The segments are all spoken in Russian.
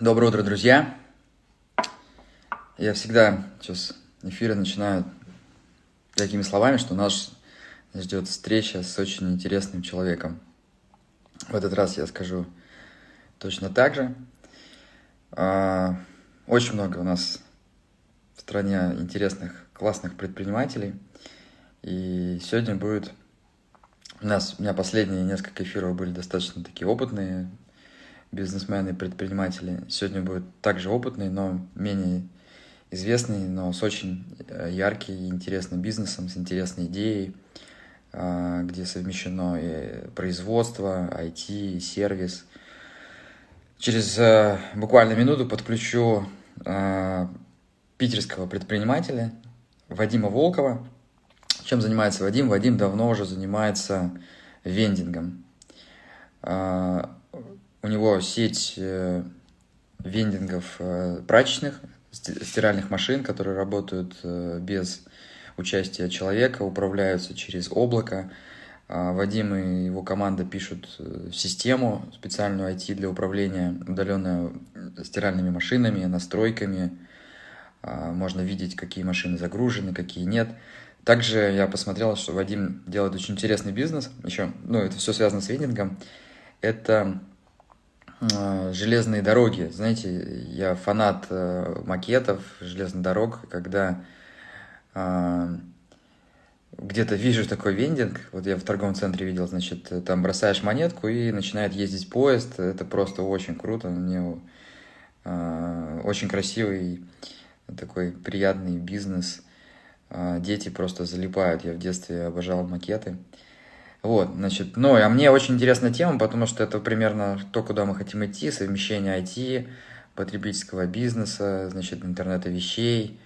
Доброе утро, друзья! Я всегда сейчас эфиры начинаю такими словами, что нас ждет встреча с очень интересным человеком. В этот раз я скажу точно так же. А, очень много у нас в стране интересных, классных предпринимателей. И сегодня будет... У нас, у меня последние несколько эфиров были достаточно такие опытные, бизнесмены, предприниматели. Сегодня будет также опытный, но менее известный, но с очень э, ярким и интересным бизнесом, с интересной идеей, а, где совмещено и производство, IT, и сервис. Через э, буквально минуту подключу а, питерского предпринимателя Вадима Волкова. Чем занимается Вадим? Вадим давно уже занимается вендингом. У него сеть э, вендингов э, прачечных, стиральных машин, которые работают э, без участия человека, управляются через облако. А Вадим и его команда пишут систему специальную IT для управления удаленно стиральными машинами, настройками. А, можно видеть, какие машины загружены, какие нет. Также я посмотрел, что Вадим делает очень интересный бизнес. Еще, ну, это все связано с вендингом. Это железные дороги. Знаете, я фанат э, макетов железных дорог, когда э, где-то вижу такой вендинг, вот я в торговом центре видел, значит, там бросаешь монетку и начинает ездить поезд, это просто очень круто, мне очень красивый такой приятный бизнес, дети просто залипают, я в детстве обожал макеты. Вот, значит, ну, а мне очень интересная тема, потому что это примерно то, куда мы хотим идти, совмещение IT, потребительского бизнеса, значит, интернета вещей,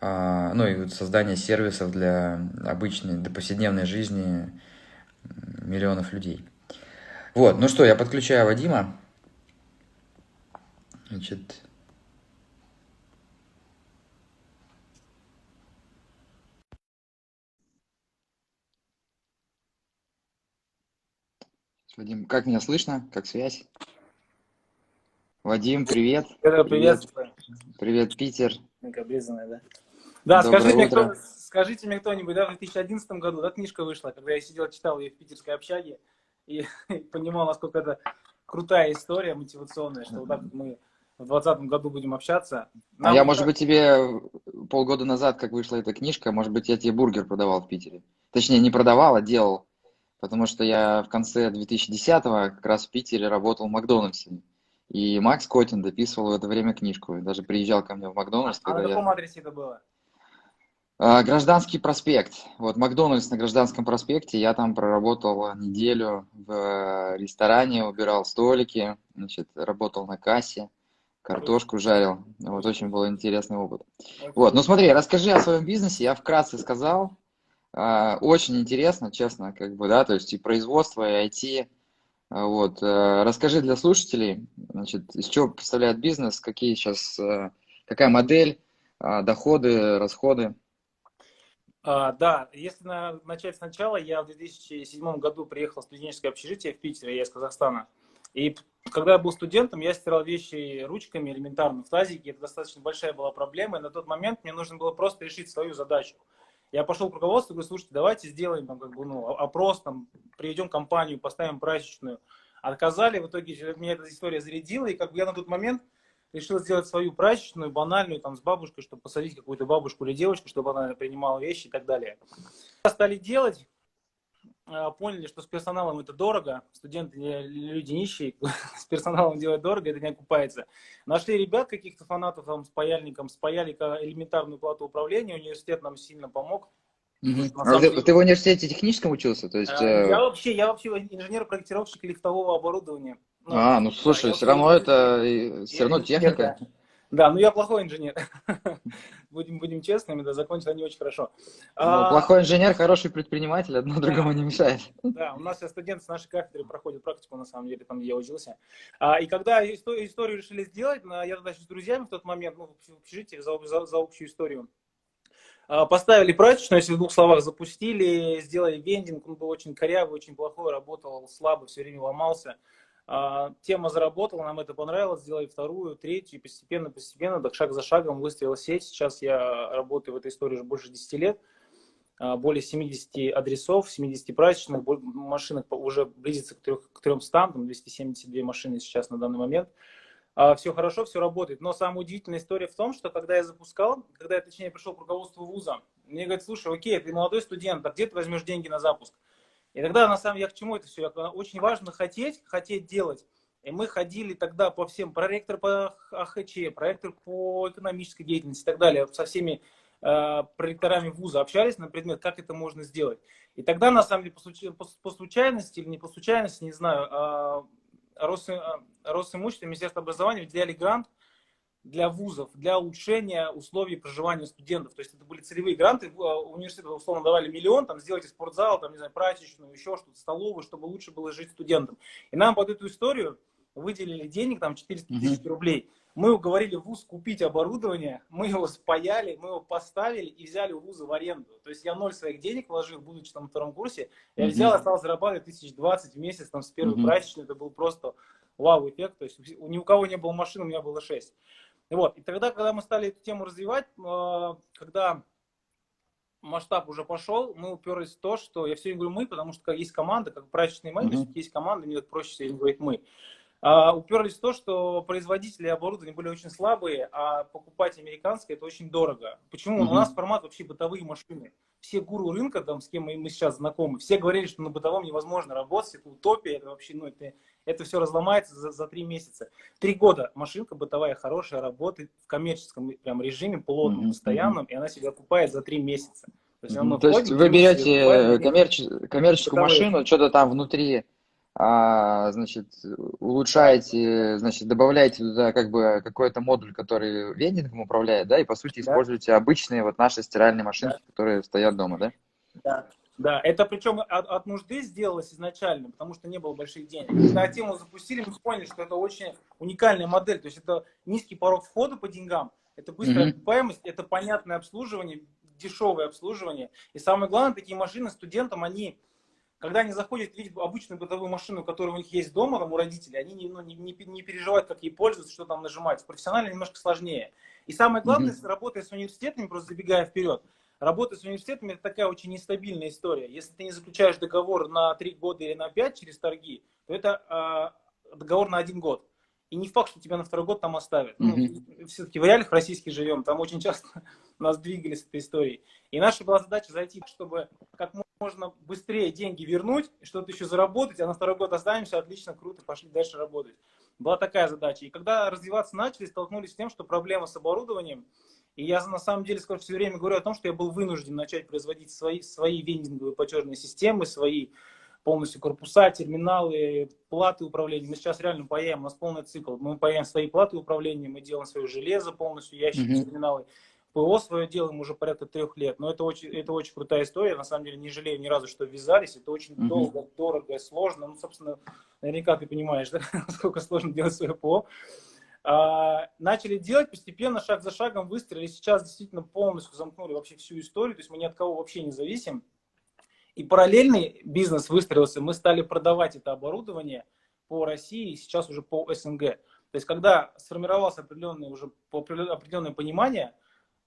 а, ну и создание сервисов для обычной, для повседневной жизни миллионов людей. Вот, ну что, я подключаю Вадима. Значит, Вадим, как меня слышно? Как связь? Вадим, привет. Привет. Привет, привет Питер. Обрезанная, да. Да, скажите мне, кто, скажите мне кто-нибудь, да, в 2011 году, да, книжка вышла, когда я сидел, читал ее в питерской общаге и понимал, насколько это крутая история мотивационная, что вот так мы в 2020 году будем общаться. Нам а я, может быть, тебе полгода назад, как вышла эта книжка, может быть, я тебе бургер продавал в Питере. Точнее, не продавал, а делал потому что я в конце 2010-го как раз в Питере работал в Макдональдсе. И Макс Котин дописывал в это время книжку. даже приезжал ко мне в Макдональдс. А, а на каком я... адресе это было? А, Гражданский проспект. Вот Макдональдс на Гражданском проспекте. Я там проработал неделю в ресторане, убирал столики, значит, работал на кассе, картошку жарил. Вот очень был интересный опыт. Вот, ну смотри, расскажи о своем бизнесе. Я вкратце сказал. А, очень интересно, честно, как бы, да, то есть и производство, и IT. А, вот. Э, расскажи для слушателей, значит, из чего представляет бизнес, какие сейчас, э, какая модель, а, доходы, расходы. А, да, если на, начать сначала, я в 2007 году приехал в студенческое общежитие в Питере, я из Казахстана. И когда я был студентом, я стирал вещи ручками элементарно в тазике. Это достаточно большая была проблема. И на тот момент мне нужно было просто решить свою задачу. Я пошел к руководству говорю, слушайте, давайте сделаем там, как бы, ну, опрос, там, приведем компанию, поставим прачечную. Отказали, в итоге меня эта история зарядила, и как бы я на тот момент решил сделать свою прачечную, банальную, там, с бабушкой, чтобы посадить какую-то бабушку или девочку, чтобы она принимала вещи и так далее. Стали делать, поняли, что с персоналом это дорого, студенты люди нищие, с персоналом делать дорого, это не окупается. Нашли ребят, каких-то фанатов там с паяльником, спаяли элементарную плату управления, университет нам сильно помог. Угу. А ты, ты в университете техническом учился? То есть, а, э... Я вообще, я вообще инженер-проектировщик лифтового оборудования. Ну, а, ну слушай, все равно это все равно техника. Да, ну я плохой инженер. будем, будем честными, да, закончил не очень хорошо. Ну, а, плохой инженер, хороший предприниматель, одно другому не мешает. Да, у нас все студенты с нашей кафедры проходят практику, на самом деле, там, где я учился. А, и когда историю, историю решили сделать, я тогда с друзьями в тот момент, ну, в общежитии, за, за, за общую историю, а, Поставили прачечную, если в двух словах запустили, сделали вендинг, он был очень корявый, очень плохой, работал слабо, все время ломался. А, тема заработала, нам это понравилось, сделали вторую, третью, и постепенно, постепенно, так шаг за шагом выстрелила сеть. Сейчас я работаю в этой истории уже больше 10 лет. А, более 70 адресов, 70 прачечных, машинок уже близится к, 3, к 300, там 272 машины сейчас на данный момент. А, все хорошо, все работает. Но самая удивительная история в том, что когда я запускал, когда я, точнее, пришел к руководству вуза, мне говорят, слушай, окей, ты молодой студент, а где ты возьмешь деньги на запуск? И тогда, на самом деле, я к чему это все? Очень важно хотеть, хотеть делать. И мы ходили тогда по всем, проректор по АХЧ, проректор по экономической деятельности и так далее, со всеми э, проректорами вуза общались на предмет, как это можно сделать. И тогда, на самом деле, по, случай, по, по случайности или не по случайности, не знаю, э, э, Росимущество, Министерство образования выделяли грант для вузов, для улучшения условий проживания студентов. То есть это были целевые гранты, а, университеты условно давали миллион, там сделайте спортзал, там, не знаю, прачечную, еще что-то, столовую, чтобы лучше было жить студентам. И нам под эту историю выделили денег, там 400 тысяч рублей. Мы уговорили вуз купить оборудование, мы его спаяли, мы его поставили и взяли у вуза в аренду. То есть я ноль своих денег вложил, будучи там на втором курсе. Я взял, остался зарабатывать тысяч двадцать в месяц там с первой mm-hmm. прачечной. Это был просто вау-эффект. То есть ни у кого не было машин, у меня было шесть. Вот. И тогда, когда мы стали эту тему развивать, э, когда масштаб уже пошел, мы уперлись в то, что я все время говорю мы, потому что есть команда, как прачечный менеджер, mm-hmm. есть команда, мне проще все время говорить мы. А, уперлись в то, что производители оборудования были очень слабые, а покупать американское это очень дорого. Почему? Mm-hmm. У нас формат вообще бытовые машины. Все гуру рынка, там, с кем мы, сейчас знакомы, все говорили, что на бытовом невозможно работать, это утопия, это вообще, ну, это, это все разломается за, за три месяца. Три года машинка бытовая хорошая, работает в коммерческом прям режиме, плотном, mm-hmm. постоянном, и она себя окупает за три месяца. То есть, mm-hmm. То есть вы берете коммерч... коммерческую бытовые. машину, что-то там внутри а, значит, улучшаете, значит, добавляете туда как бы какой-то модуль, который вендингом управляет, да, и по сути да. используете обычные вот наши стиральные машинки, да. которые стоят дома, да? Да. Да, это причем от, от нужды сделалось изначально, потому что не было больших денег. Когда тему запустили, мы поняли, что это очень уникальная модель. То есть это низкий порог входа по деньгам, это быстрая окупаемость, mm-hmm. это понятное обслуживание, дешевое обслуживание. И самое главное, такие машины студентам, они когда они заходят видят обычную бытовую машину, которая у них есть дома, там, у родителей, они не, ну, не, не, не переживают, как ей пользоваться, что там нажимать. Профессионально немножко сложнее. И самое главное, mm-hmm. работая с университетами, просто забегая вперед, работа с университетами это такая очень нестабильная история. Если ты не заключаешь договор на 3 года или на 5 через торги, то это э, договор на один год. И не факт, что тебя на второй год там оставят. Mm-hmm. Ну, все-таки в реалиях российских живем, там очень часто нас двигали с этой историей. И наша была задача зайти, чтобы как можно быстрее деньги вернуть, что-то еще заработать, а на второй год останемся, отлично, круто, пошли дальше работать. Была такая задача. И когда развиваться начали, столкнулись с тем, что проблема с оборудованием, и я на самом деле сколько все время говорю о том, что я был вынужден начать производить свои, свои вендинговые платежные системы, свои полностью корпуса, терминалы, платы управления. Мы сейчас реально паяем, у нас полный цикл. Мы паяем свои платы управления, мы делаем свое железо полностью, ящики, mm-hmm. терминалы. ПО свое делаем уже порядка трех лет. Но это очень, это очень крутая история. На самом деле не жалею ни разу, что ввязались. Это очень mm-hmm. долго, дорого, сложно. Ну, собственно, наверняка ты понимаешь, да, насколько сложно делать свое ПО. А, начали делать постепенно, шаг за шагом выстрелили. Сейчас действительно полностью замкнули вообще всю историю. То есть мы ни от кого вообще не зависим. И параллельный бизнес выстроился. Мы стали продавать это оборудование по России и сейчас уже по СНГ. То есть когда сформировалось определенное уже определенное понимание –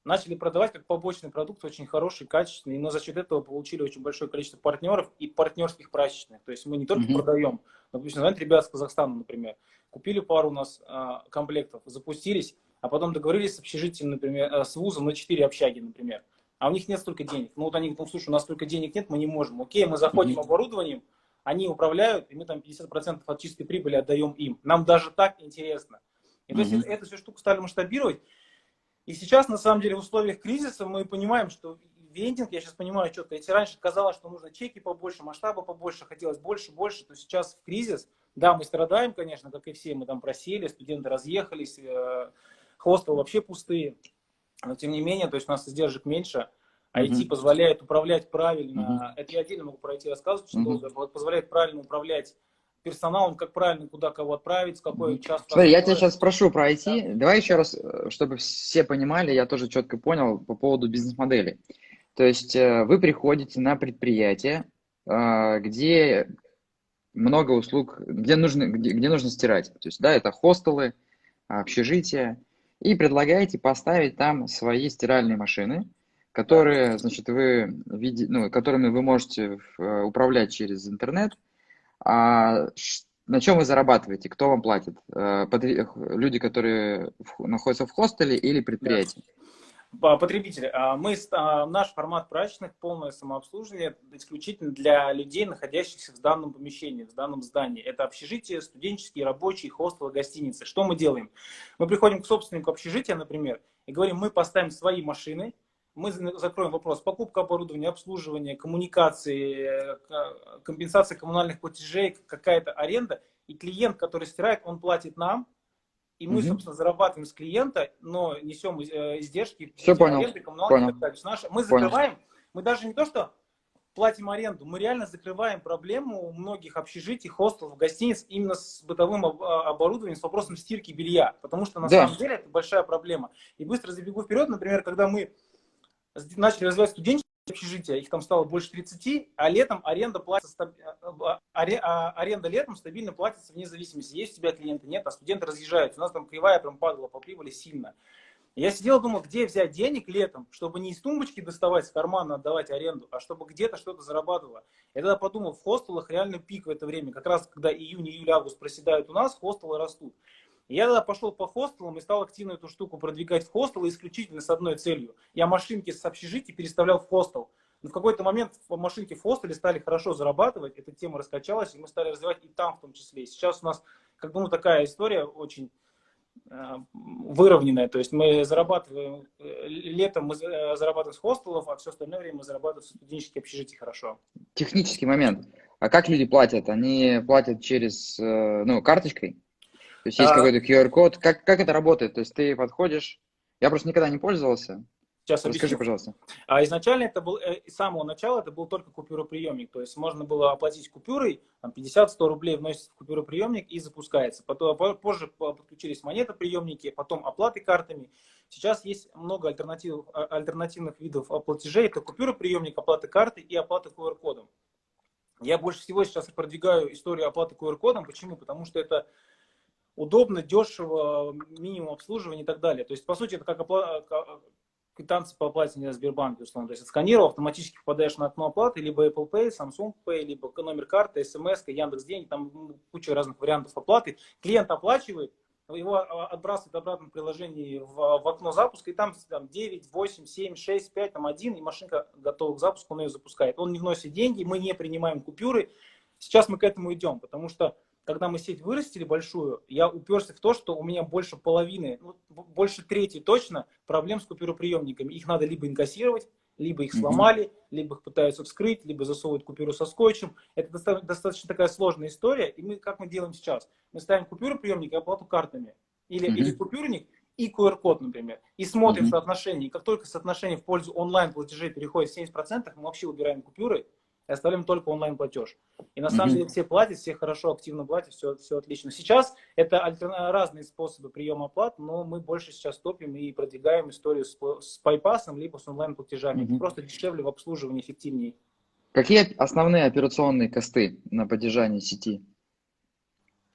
начали продавать как побочный продукт, очень хороший, качественный, но за счет этого получили очень большое количество партнеров и партнерских прачечных. То есть мы не только mm-hmm. продаем, допустим, знаете, ребят с Казахстана, например, купили пару у нас а, комплектов, запустились, а потом договорились с общежитием, например, э, с вузом на 4 общаги, например. А у них нет столько денег. Ну вот они говорят, ну слушай, у нас столько денег нет, мы не можем. Окей, мы заходим mm-hmm. оборудованием, они управляют, и мы там 50% от чистой прибыли отдаем им. Нам даже так интересно. И mm-hmm. то есть эту всю штуку стали масштабировать. И сейчас, на самом деле, в условиях кризиса мы понимаем, что вендинг, я сейчас понимаю четко, если раньше казалось, что нужно чеки побольше, масштаба побольше, хотелось больше, больше, то сейчас в кризис, да, мы страдаем, конечно, как и все, мы там просели, студенты разъехались, э, хостелы вообще пустые, но тем не менее, то есть у нас издержек меньше, IT mm-hmm. позволяет управлять правильно, mm-hmm. это я отдельно могу пройти рассказывать, что mm-hmm. позволяет правильно управлять персоналом, как правильно, куда кого отправить, с какой час. Смотри, я тебя сейчас спрошу про IT. Да. Давай еще раз, э, чтобы все понимали, я тоже четко понял по поводу бизнес-модели. То есть э, вы приходите на предприятие, э, где много услуг, где нужно, где, где нужно стирать. То есть, да, это хостелы, общежития, и предлагаете поставить там свои стиральные машины, которые, значит, вы, види, ну, которыми вы можете управлять через интернет. А на чем вы зарабатываете? Кто вам платит? Э, люди, которые находятся в хостеле или предприятие? Потребители. А мы, а, наш формат прачечных, полное самообслуживание, исключительно для людей, находящихся в данном помещении, в данном здании. Это общежитие, студенческие, рабочие, хостелы, гостиницы. Что мы делаем? Мы приходим к собственнику общежития, например, и говорим, мы поставим свои машины, мы закроем вопрос покупка оборудования, обслуживания, коммуникации, э, компенсация коммунальных платежей, какая-то аренда. И клиент, который стирает, он платит нам, и мы, угу. собственно, зарабатываем с клиента, но несем э, издержки. Все понял. Аренды, понял. Так далее. Наши, мы закрываем, понял. мы даже не то, что платим аренду, мы реально закрываем проблему у многих общежитий, хостелов, гостиниц именно с бытовым оборудованием, с вопросом стирки белья. Потому что на да. самом деле это большая проблема. И быстро забегу вперед, например, когда мы начали развивать студенческие общежития, их там стало больше 30, а летом аренда платится, а, а, аренда летом стабильно платится вне зависимости, есть у тебя клиенты, нет, а студенты разъезжаются. У нас там кривая прям падала по прибыли сильно. Я сидел, думал, где взять денег летом, чтобы не из тумбочки доставать, с кармана отдавать аренду, а чтобы где-то что-то зарабатывало. Я тогда подумал, в хостелах реально пик в это время. Как раз, когда июнь, июль, август проседают у нас, хостелы растут я тогда пошел по хостелам и стал активно эту штуку продвигать в хостелы исключительно с одной целью. Я машинки с общежития переставлял в хостел. Но в какой-то момент машинки в хостеле стали хорошо зарабатывать, эта тема раскачалась, и мы стали развивать и там в том числе. И сейчас у нас, как бы, ну, такая история очень э, выровненная. То есть мы зарабатываем, э, летом мы э, зарабатываем с хостелов, а все остальное время мы зарабатываем с студенческих общежитий хорошо. Технический момент. А как люди платят? Они платят через, ну, карточкой? То есть есть а... какой-то QR-код. Как, как это работает? То есть ты подходишь... Я просто никогда не пользовался. Сейчас Расскажи, объясню. пожалуйста. А изначально это был, э, с самого начала это был только купюроприемник. То есть можно было оплатить купюрой, там 50-100 рублей вносится в купюроприемник и запускается. Потом, позже подключились монетоприемники, потом оплаты картами. Сейчас есть много альтернатив, а, альтернативных видов платежей. Это купюроприемник, оплата карты и оплата QR-кодом. Я больше всего сейчас продвигаю историю оплаты QR-кодом. Почему? Потому что это удобно, дешево, минимум обслуживания и так далее. То есть, по сути, это как опла- квитанции по оплате на Сбербанке, условно. То есть, отсканировал, автоматически попадаешь на окно оплаты, либо Apple Pay, Samsung Pay, либо номер карты, смс, Яндекс Деньги, там куча разных вариантов оплаты. Клиент оплачивает, его а, отбрасывает обратно в приложении в, в окно запуска, и там, там 9, 8, 7, 6, 5, там 1, и машинка готова к запуску, он ее запускает. Он не вносит деньги, мы не принимаем купюры. Сейчас мы к этому идем, потому что когда мы сеть вырастили большую, я уперся в то, что у меня больше половины, ну, больше трети точно проблем с купюроприемниками. Их надо либо инкассировать, либо их сломали, либо их пытаются вскрыть, либо засовывают купюру со скотчем. Это достаточно такая сложная история. И мы, как мы делаем сейчас? Мы ставим купюроприемник и оплату картами. Или, mm-hmm. или купюрник и QR-код, например. И смотрим mm-hmm. соотношение. И как только соотношение в пользу онлайн-платежей переходит 70%, мы вообще убираем купюры и оставляем только онлайн-платеж. И на самом mm-hmm. деле все платят, все хорошо, активно платят, все, все отлично. Сейчас это альтер... разные способы приема оплат, но мы больше сейчас топим и продвигаем историю с, с пайпасом, либо с онлайн-платежами. Mm-hmm. Просто дешевле в обслуживании, эффективнее. Какие основные операционные косты на поддержании сети?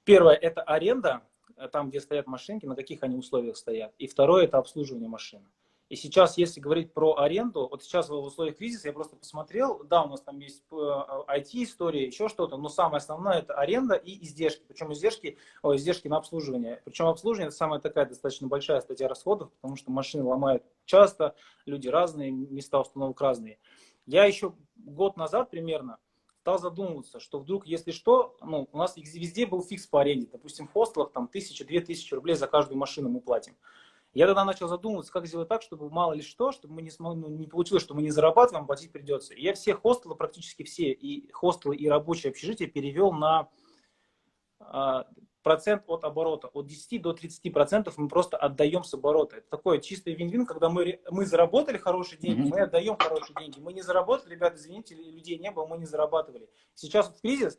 Первое – это аренда, там, где стоят машинки, на каких они условиях стоят. И второе – это обслуживание машины. И сейчас, если говорить про аренду, вот сейчас в условиях кризиса я просто посмотрел, да, у нас там есть IT-история, э, еще что-то, но самое основное это аренда и издержки. Причем издержки, о, издержки на обслуживание. Причем обслуживание это самая такая достаточно большая статья расходов, потому что машины ломают часто, люди разные, места установок разные. Я еще год назад примерно стал задумываться, что вдруг, если что, ну, у нас везде был фикс по аренде. Допустим, в хостелах там тысяча-две тысячи рублей за каждую машину мы платим. Я тогда начал задумываться, как сделать так, чтобы мало ли что, чтобы мы не, смог, ну, не получилось, что мы не зарабатываем, платить придется. И я все хостелы, практически все, и хостелы, и рабочие общежития перевел на э, процент от оборота. От 10 до 30 процентов мы просто отдаем с оборота. Это такое чистый вин-вин, когда мы, мы заработали хорошие деньги, мы отдаем хорошие деньги. Мы не заработали, ребята, извините, людей не было, мы не зарабатывали. Сейчас вот кризис,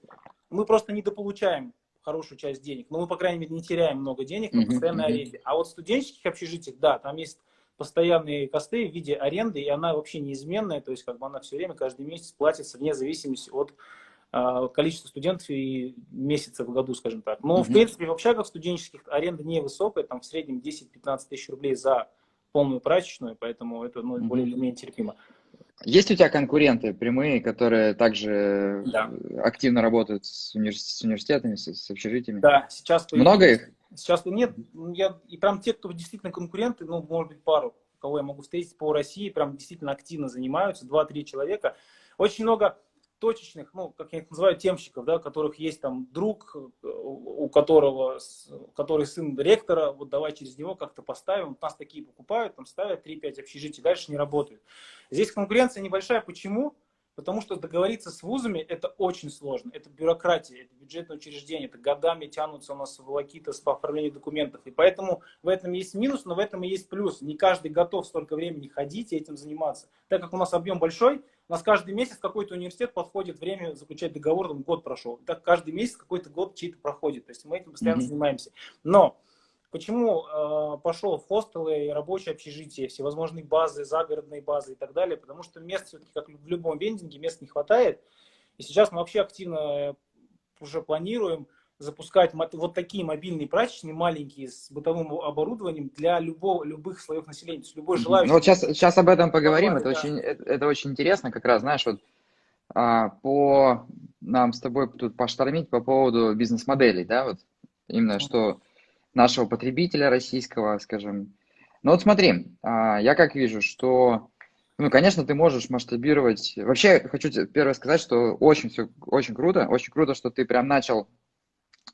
мы просто недополучаем хорошую часть денег. Но мы, по крайней мере, не теряем много денег на постоянной аренде. А вот в студенческих общежитиях, да, там есть постоянные косты в виде аренды, и она вообще неизменная, то есть как бы она все время, каждый месяц платится вне зависимости от а, количество студентов и месяцев в году, скажем так. Но, mm-hmm. в принципе, в общагах студенческих аренда невысокая, там в среднем 10-15 тысяч рублей за полную прачечную, поэтому это ну, mm-hmm. более или менее терпимо. Есть у тебя конкуренты прямые, которые также да. активно работают с, универ... с университетами, с, с общежитиями? Да, сейчас... Много их? Сейчас нет. Я, и прям те, кто действительно конкуренты, ну, может быть, пару, кого я могу встретить по России, прям действительно активно занимаются, 2-3 человека. Очень много точечных, ну, как я их называю, темщиков, да, которых есть там друг, у которого, который сын ректора, вот давай через него как-то поставим. Нас такие покупают, там ставят 3-5 общежитий, дальше не работают. Здесь конкуренция небольшая. Почему? Потому что договориться с вузами это очень сложно. Это бюрократия, это бюджетное учреждение, это годами тянутся у нас волокиты по оформлению документов. И поэтому в этом есть минус, но в этом и есть плюс. Не каждый готов столько времени ходить и этим заниматься. Так как у нас объем большой, у нас каждый месяц какой-то университет подходит время заключать договор, там год прошел. Так каждый месяц какой-то год чей-то проходит. То есть мы этим постоянно mm-hmm. занимаемся. Но Почему э, пошел в хостелы, рабочие общежития, всевозможные базы, загородные базы и так далее? Потому что мест все-таки, как в любом вендинге, мест не хватает. И сейчас мы вообще активно уже планируем запускать вот такие мобильные прачечные, маленькие, с бытовым оборудованием для любого, любых слоев населения. То есть любой желающий. Ну, вот сейчас, сейчас об этом поговорим. Это, да. очень, это, это очень интересно, как раз, знаешь, вот а, по нам с тобой тут поштормить по поводу бизнес-моделей, да, вот именно что нашего потребителя российского, скажем. Ну вот смотри, а, я как вижу, что, ну, конечно, ты можешь масштабировать. Вообще, хочу тебе первое сказать, что очень все, очень круто, очень круто, что ты прям начал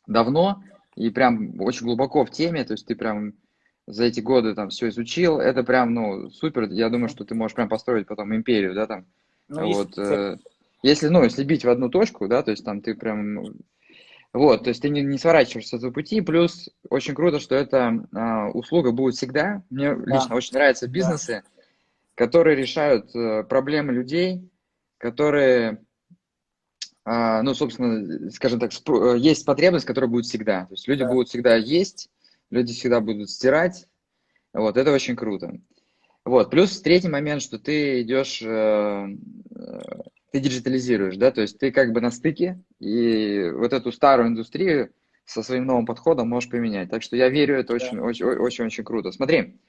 давно и прям очень глубоко в теме, то есть ты прям за эти годы там все изучил, это прям, ну, супер, я думаю, что ты можешь прям построить потом империю, да, там, ну, вот, э, если, ну, если бить в одну точку, да, то есть там ты прям вот, то есть ты не, не сворачиваешься с этого пути. Плюс очень круто, что эта а, услуга будет всегда. Мне да. лично очень нравятся бизнесы, да. которые решают а, проблемы людей, которые, а, ну, собственно, скажем так, э, есть потребность, которая будет всегда. То есть люди да. будут всегда есть, люди всегда будут стирать. Вот, это очень круто. Вот, плюс третий момент, что ты идешь э, ты диджитализируешь, да, то есть ты как бы на стыке, и вот эту старую индустрию со своим новым подходом можешь поменять. Так что я верю, это очень-очень-очень круто. Смотри,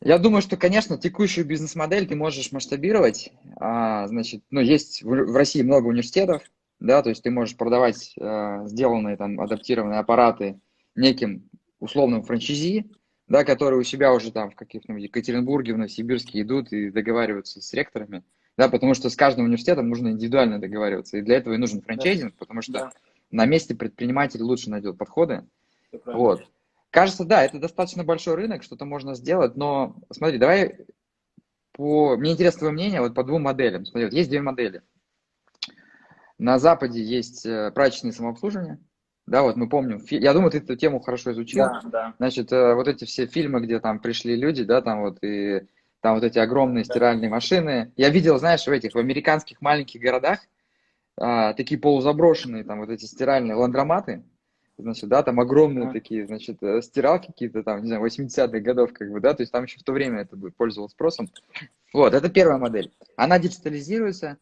я думаю, что, конечно, текущую бизнес-модель ты можешь масштабировать. А, значит, ну, есть в, в России много университетов, да, то есть ты можешь продавать а, сделанные там адаптированные аппараты неким условным франчайзи, да, которые у себя уже там в каких-нибудь Екатеринбурге, в Новосибирске идут и договариваются с ректорами да, потому что с каждым университетом нужно индивидуально договариваться, и для этого и нужен франчайзинг, да. потому что да. на месте предприниматель лучше найдет подходы. Вот. Кажется, да, это достаточно большой рынок, что-то можно сделать, но смотри, давай по... Мне интересно твое мнение вот по двум моделям. Смотри, вот есть две модели. На Западе есть э, прачечное самообслуживание, да, вот мы помним, я думаю, ты эту тему хорошо изучил. Да, да. Значит, э, вот эти все фильмы, где там пришли люди, да, там вот и там вот эти огромные стиральные машины. Я видел, знаешь, в этих, в американских маленьких городах а, такие полузаброшенные там вот эти стиральные ландроматы, значит, да, там огромные такие, значит, э, стиралки какие-то там, не знаю, 80-х годов, как бы, да, то есть там еще в то время это пользовалось спросом. Вот, это первая модель. Она диджитализируется,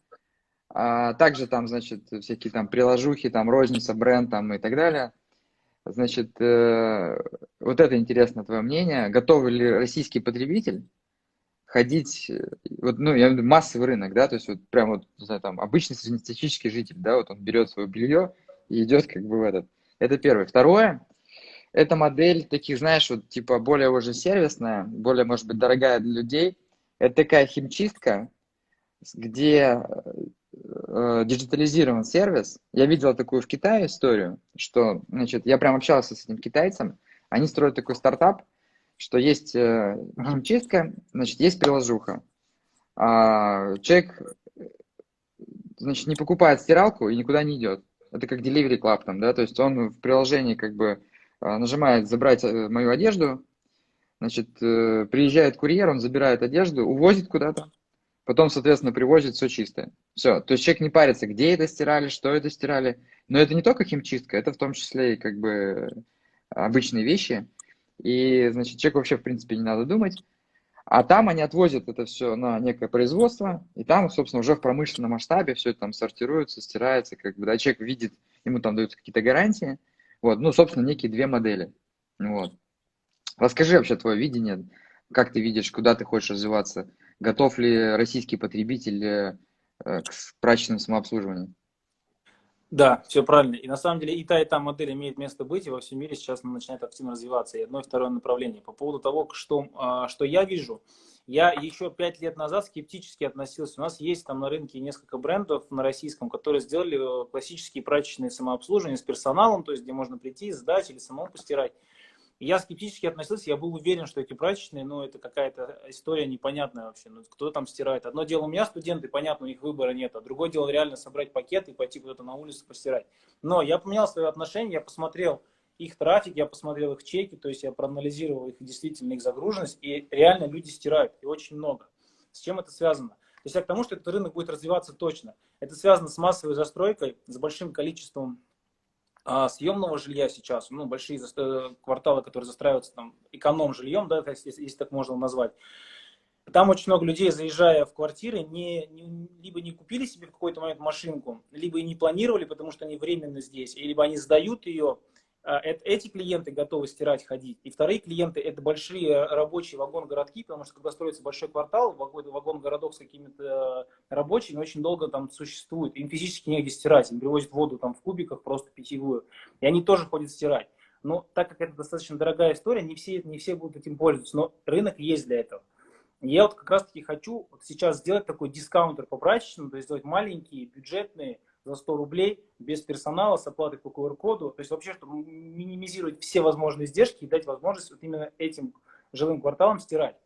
а, также там, значит, всякие там приложухи, там розница, бренд там и так далее. Значит, э, вот это интересно твое мнение. Готовы ли российский потребитель ходить, э, вот, ну, я массовый рынок, да, то есть вот прям вот, не знаю, там, обычный среднестатистический житель, да, вот он берет свое белье и идет как бы в этот. Это первое. Второе, это модель таких, знаешь, вот типа более уже сервисная, более, может быть, дорогая для людей. Это такая химчистка, где э, диджитализирован сервис. Я видел такую в Китае историю, что, значит, я прям общался с этим китайцем, они строят такой стартап, что есть э, химчистка, значит, есть приложуха. А, человек, значит, не покупает стиралку и никуда не идет. Это как Delivery Club там, да, то есть он в приложении как бы а, нажимает забрать э, мою одежду, значит, э, приезжает курьер, он забирает одежду, увозит куда-то, потом, соответственно, привозит все чистое. Все, то есть человек не парится, где это стирали, что это стирали. Но это не только химчистка, это в том числе и как бы обычные вещи. И, значит, человеку вообще, в принципе, не надо думать. А там они отвозят это все на некое производство, и там, собственно, уже в промышленном масштабе все это там сортируется, стирается, как бы, да, человек видит, ему там даются какие-то гарантии, вот, ну, собственно, некие две модели, вот. Расскажи вообще твое видение, как ты видишь, куда ты хочешь развиваться, готов ли российский потребитель э, к прачечному самообслуживанию? Да, все правильно. И на самом деле и та, и та модель имеет место быть, и во всем мире сейчас она начинает активно развиваться. И одно и второе направление. По поводу того, что, а, что я вижу, я еще пять лет назад скептически относился. У нас есть там на рынке несколько брендов на российском, которые сделали э, классические прачечные самообслуживания с персоналом, то есть где можно прийти, сдать или самому постирать. Я скептически относился, я был уверен, что эти прачечные, ну, это какая-то история непонятная вообще. Ну, кто там стирает? Одно дело у меня студенты, понятно, у них выбора нет, а другое дело реально собрать пакет и пойти куда-то на улицу постирать. Но я поменял свое отношение, я посмотрел их трафик, я посмотрел их чеки, то есть я проанализировал их действительно их загруженность, и реально люди стирают, и очень много. С чем это связано? То есть я к тому, что этот рынок будет развиваться точно. Это связано с массовой застройкой, с большим количеством а съемного жилья сейчас, ну, большие кварталы, которые застраиваются там эконом-жильем, да, если, если так можно назвать, там очень много людей, заезжая в квартиры, не, не, либо не купили себе в какой-то момент машинку, либо и не планировали, потому что они временно здесь, либо они сдают ее, эти клиенты готовы стирать, ходить. И вторые клиенты – это большие рабочие вагон-городки, потому что когда строится большой квартал, вагон-городок с какими-то рабочими очень долго там существует. Им физически негде стирать, им привозят воду там в кубиках просто питьевую. И они тоже ходят стирать. Но так как это достаточно дорогая история, не все, не все будут этим пользоваться. Но рынок есть для этого. Я вот как раз таки хочу вот сейчас сделать такой дискаунтер по прачечным, то есть сделать маленькие, бюджетные, за 100 рублей, без персонала, с оплатой по QR-коду. То есть вообще, чтобы минимизировать все возможные издержки и дать возможность вот именно этим жилым кварталам стирать.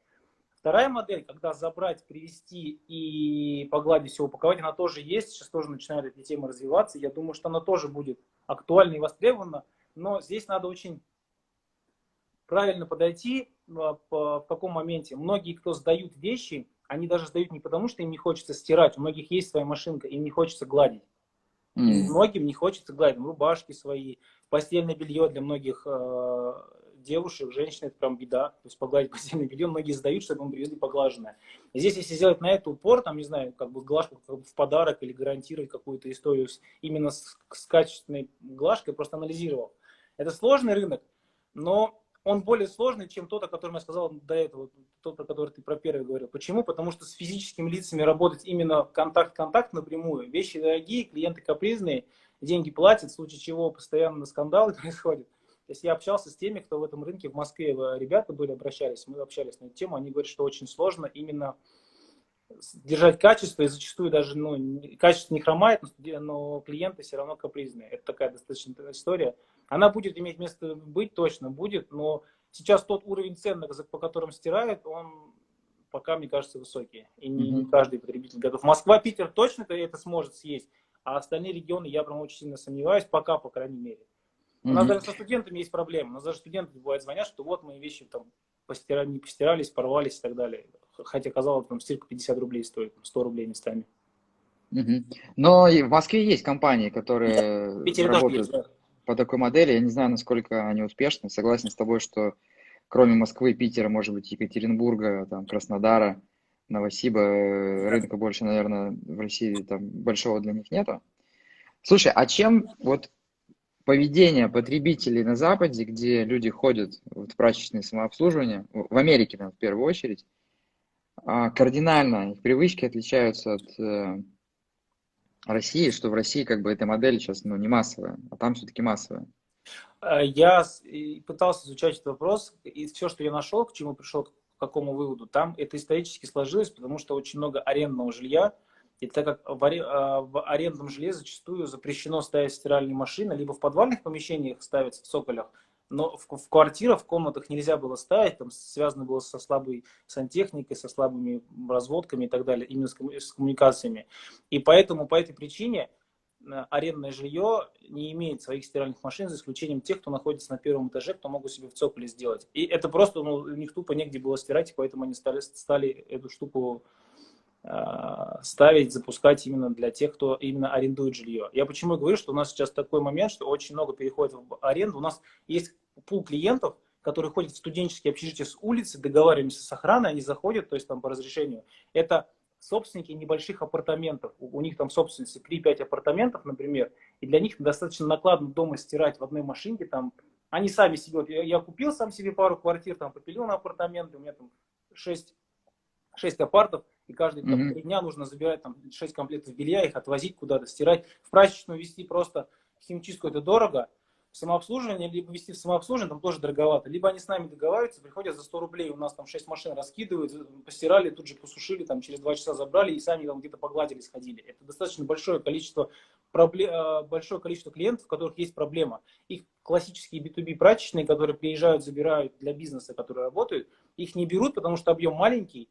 Вторая модель, когда забрать, привести и погладить все, упаковать, она тоже есть. Сейчас тоже начинают эти темы развиваться. Я думаю, что она тоже будет актуальна и востребована. Но здесь надо очень правильно подойти а, в каком моменте. Многие, кто сдают вещи, они даже сдают не потому, что им не хочется стирать. У многих есть своя машинка, им не хочется гладить. Mm. Многим не хочется гладить рубашки свои, постельное белье для многих э, девушек, женщин это прям беда. То есть погладить постельное белье многие сдают, чтобы им привезли поглаженное. Здесь, если сделать на это упор, там, не знаю, как бы глажку как бы в подарок или гарантировать какую-то историю с, именно с, с качественной глажкой, просто анализировал. Это сложный рынок, но он более сложный, чем тот, о котором я сказал до этого, тот, про который ты про первый говорил. Почему? Потому что с физическими лицами работать именно контакт-контакт напрямую. Вещи дорогие, клиенты капризные, деньги платят, в случае чего постоянно скандалы происходят. То есть я общался с теми, кто в этом рынке в Москве, ребята были, обращались, мы общались на эту тему, они говорят, что очень сложно именно держать качество, и зачастую даже ну, качество не хромает, но клиенты все равно капризные. Это такая достаточно история. Она будет иметь место быть, точно будет, но сейчас тот уровень цен, по которым стирают, он пока, мне кажется, высокий. И не, mm-hmm. каждый потребитель готов. Москва, Питер точно это сможет съесть, а остальные регионы я прям очень сильно сомневаюсь, пока, по крайней мере. У нас mm-hmm. даже со студентами есть проблемы. У нас даже студенты бывают звонят, что вот мои вещи там постирали, не постирались, порвались и так далее. Хотя, казалось, там стирка 50 рублей стоит, 100 рублей местами. Угу. Но в Москве есть компании, которые да, работают есть, да. По такой модели. Я не знаю, насколько они успешны. Согласен с тобой, что кроме Москвы, Питера, может быть, Екатеринбурга, там, Краснодара, Новосиба, э, рынка больше, наверное, в России там большого для них нету. Слушай, а чем вот поведение потребителей на Западе, где люди ходят в прачечное самообслуживание, в Америке, в первую очередь, а, кардинально их привычки отличаются от э, России, что в России как бы эта модель сейчас ну, не массовая, а там все-таки массовая. Э, я пытался изучать этот вопрос, и все, что я нашел, к чему пришел, к какому выводу, там это исторически сложилось, потому что очень много арендного жилья, и так как в, а, в арендном жилье зачастую запрещено ставить стиральные машины, либо в подвальных помещениях ставятся в цоколях, но в, в квартирах, в комнатах нельзя было ставить, там связано было со слабой сантехникой, со слабыми разводками и так далее, именно с, с коммуникациями. И поэтому по этой причине э, арендное жилье не имеет своих стиральных машин, за исключением тех, кто находится на первом этаже, кто могут себе в цоколе сделать. И это просто, ну, у них тупо негде было стирать, и поэтому они стали, стали эту штуку ставить, запускать именно для тех, кто именно арендует жилье. Я почему говорю, что у нас сейчас такой момент, что очень много переходит в аренду. У нас есть пул клиентов, которые ходят в студенческие общежития с улицы, договариваемся с охраной, они заходят, то есть там по разрешению. Это собственники небольших апартаментов. У, у них там собственницы 3-5 апартаментов, например, и для них достаточно накладно дома стирать в одной машинке. Там, они сами себе, я, я купил сам себе пару квартир, там попилил на апартаменты, у меня там 6, 6 апартов, и каждые там, mm-hmm. дня нужно забирать там 6 комплектов белья, их отвозить куда-то, стирать. В прачечную вести просто химчистку это дорого, самообслуживание, либо вести в самообслуживание, там тоже дороговато. Либо они с нами договариваются, приходят за 100 рублей, у нас там 6 машин раскидывают, постирали, тут же посушили, там через 2 часа забрали и сами там где-то погладили, сходили. Это достаточно большое количество, проблем, э, большое количество клиентов, у которых есть проблема. Их классические B2B прачечные, которые приезжают, забирают для бизнеса, которые работают, их не берут, потому что объем маленький,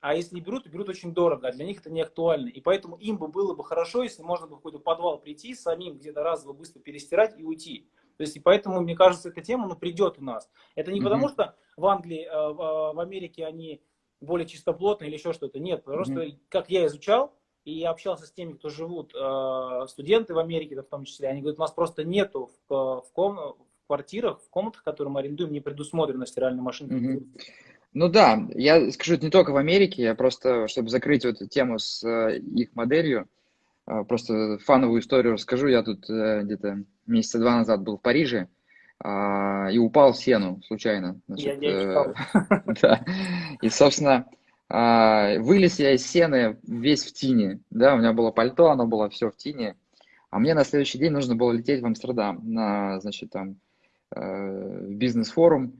а если берут, то берут очень дорого, а для них это не актуально. И поэтому им бы было бы хорошо, если можно бы в какой-то подвал прийти, самим где-то разово быстро перестирать и уйти. То есть, и поэтому, мне кажется, эта тема ну, придет у нас. Это не mm-hmm. потому, что в Англии, э, в, в Америке они более чистоплотные или еще что-то. Нет, просто mm-hmm. как я изучал, и я общался с теми, кто живут, э, студенты в Америке да, в том числе, они говорят, у нас просто нету в, в, ком, в квартирах, в комнатах, которые мы арендуем, не предусмотрена стиральная машинка. Mm-hmm. Ну да, я скажу, это не только в Америке, я просто, чтобы закрыть вот эту тему с э, их моделью, э, просто фановую историю расскажу. Я тут э, где-то месяца два назад был в Париже а, и упал в сену случайно. Значит, я, да. И, собственно, а, вылез я из сены весь в тине. Да, у меня было пальто, оно было все в тине. А мне на следующий день нужно было лететь в Амстердам на, значит, там, бизнес-форум.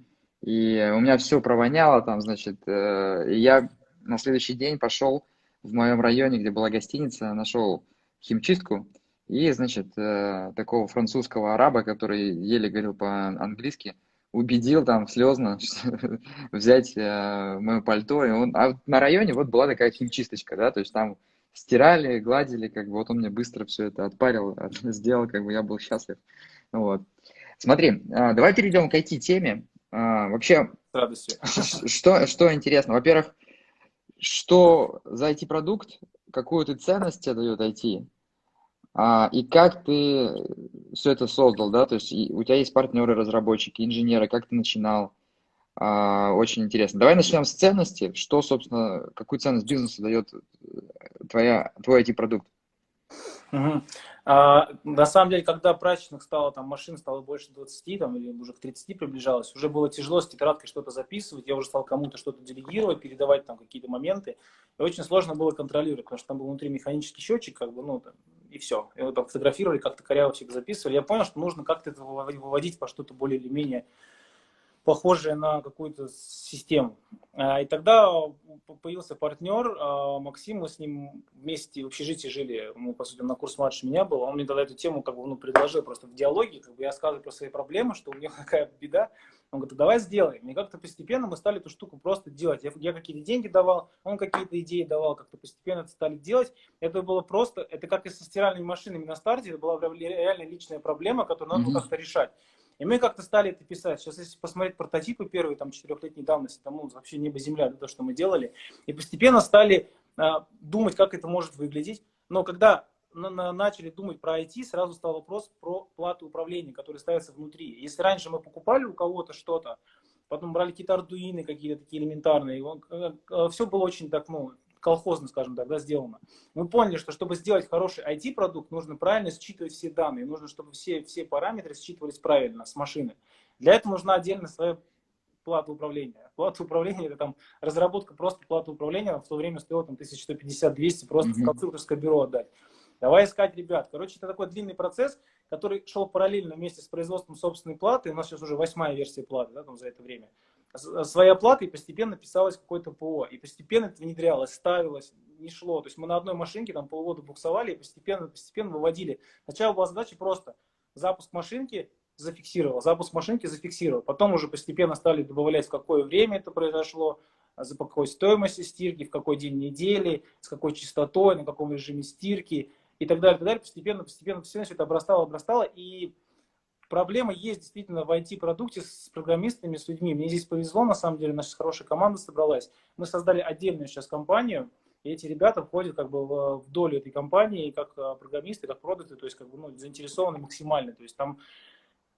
И у меня все провоняло там, значит, э, и я на следующий день пошел в моем районе, где была гостиница, нашел химчистку, и, значит, э, такого французского араба, который еле говорил по-английски, убедил там слезно взять э, мое пальто. И он... А на районе вот была такая химчисточка, да, то есть там стирали, гладили, как бы вот он мне быстро все это отпарил, сделал, как бы я был счастлив. Вот. Смотри, давай перейдем к IT-теме. А, вообще, что, что интересно? Во-первых, что за IT-продукт, какую ты ценность тебе дает IT, а, и как ты все это создал, да, то есть у тебя есть партнеры, разработчики, инженеры, как ты начинал, а, очень интересно. Давай начнем с ценности, что, собственно, какую ценность бизнесу дает твоя, твой IT-продукт? Угу. А, на самом деле, когда прачечных стало, там, машин стало больше 20, там, или уже к 30 приближалось, уже было тяжело с тетрадкой что-то записывать, я уже стал кому-то что-то делегировать, передавать там какие-то моменты, и очень сложно было контролировать, потому что там был внутри механический счетчик, как бы, ну, там, и все. И вот там фотографировали, как-то коряво всех записывали. Я понял, что нужно как-то это выводить по что-то более или менее похожее на какую-то систему. А, и тогда появился партнер а, Максим, мы с ним вместе в общежитии жили, мы, по сути, на курс младше меня был, он мне тогда эту тему как бы ну, предложил просто в диалоге, как бы я сказал про свои проблемы, что у меня какая беда, он говорит, давай сделаем. И как-то постепенно мы стали эту штуку просто делать. Я, я какие-то деньги давал, он какие-то идеи давал, как-то постепенно это стали делать. Это было просто, это как и со стиральными машинами на старте, это была реально личная проблема, которую надо mm-hmm. как-то решать. И мы как-то стали это писать. Сейчас, если посмотреть прототипы первые, там, четырехлетней давности, там, ну, вообще небо-земля, то, что мы делали. И постепенно стали а, думать, как это может выглядеть. Но когда на, на, начали думать про IT, сразу стал вопрос про плату управления, которая ставится внутри. Если раньше мы покупали у кого-то что-то, потом брали какие-то ардуины, какие-то такие элементарные, э, э, все было очень так, ну, колхозно, скажем так, да, сделано. Мы поняли, что чтобы сделать хороший IT-продукт, нужно правильно считывать все данные, нужно, чтобы все, все параметры считывались правильно с машины. Для этого нужна отдельно своя плата управления. Плата управления это там разработка просто платы управления в то время стоила там 1150-200 просто mm-hmm. в конструкторское бюро отдать. Давай искать ребят. Короче, это такой длинный процесс, который шел параллельно вместе с производством собственной платы. У нас сейчас уже восьмая версия платы да, там за это время своей оплаты и постепенно писалось какое-то ПО. И постепенно это внедрялось, ставилось, не шло. То есть мы на одной машинке там полгода буксовали и постепенно, постепенно выводили. Сначала была задача просто запуск машинки зафиксировал, запуск машинки зафиксировал. Потом уже постепенно стали добавлять, в какое время это произошло, за какой стоимости стирки, в какой день недели, с какой частотой, на каком режиме стирки и так далее, так далее. Постепенно, постепенно, постепенно все это обрастало, обрастало. И проблема есть действительно в IT-продукте с программистами, с людьми. Мне здесь повезло, на самом деле, наша хорошая команда собралась. Мы создали отдельную сейчас компанию, и эти ребята входят как бы в, долю этой компании, как э, программисты, как продукты, то есть как бы ну, заинтересованы максимально. То есть там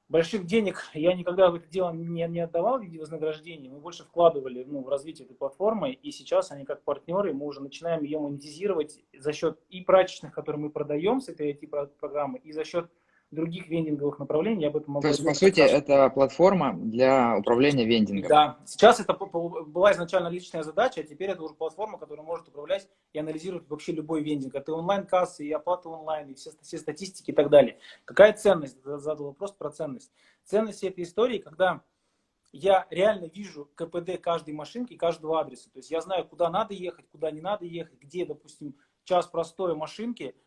больших денег я никогда в это дело не, не отдавал в виде вознаграждения. Мы больше вкладывали ну, в развитие этой платформы, и сейчас они как партнеры, мы уже начинаем ее монетизировать за счет и прачечных, которые мы продаем с этой IT-программы, и за счет других вендинговых направлений. Я об этом могу То есть, по сути, это платформа для управления вендингом. Да. Сейчас это была изначально личная задача, а теперь это уже платформа, которая может управлять и анализировать вообще любой вендинг. Это онлайн-кассы, и оплата онлайн, и все, все статистики и так далее. Какая ценность? Задал вопрос про ценность. Ценность этой истории, когда я реально вижу КПД каждой машинки, каждого адреса. То есть я знаю, куда надо ехать, куда не надо ехать, где, допустим, час простой машинки –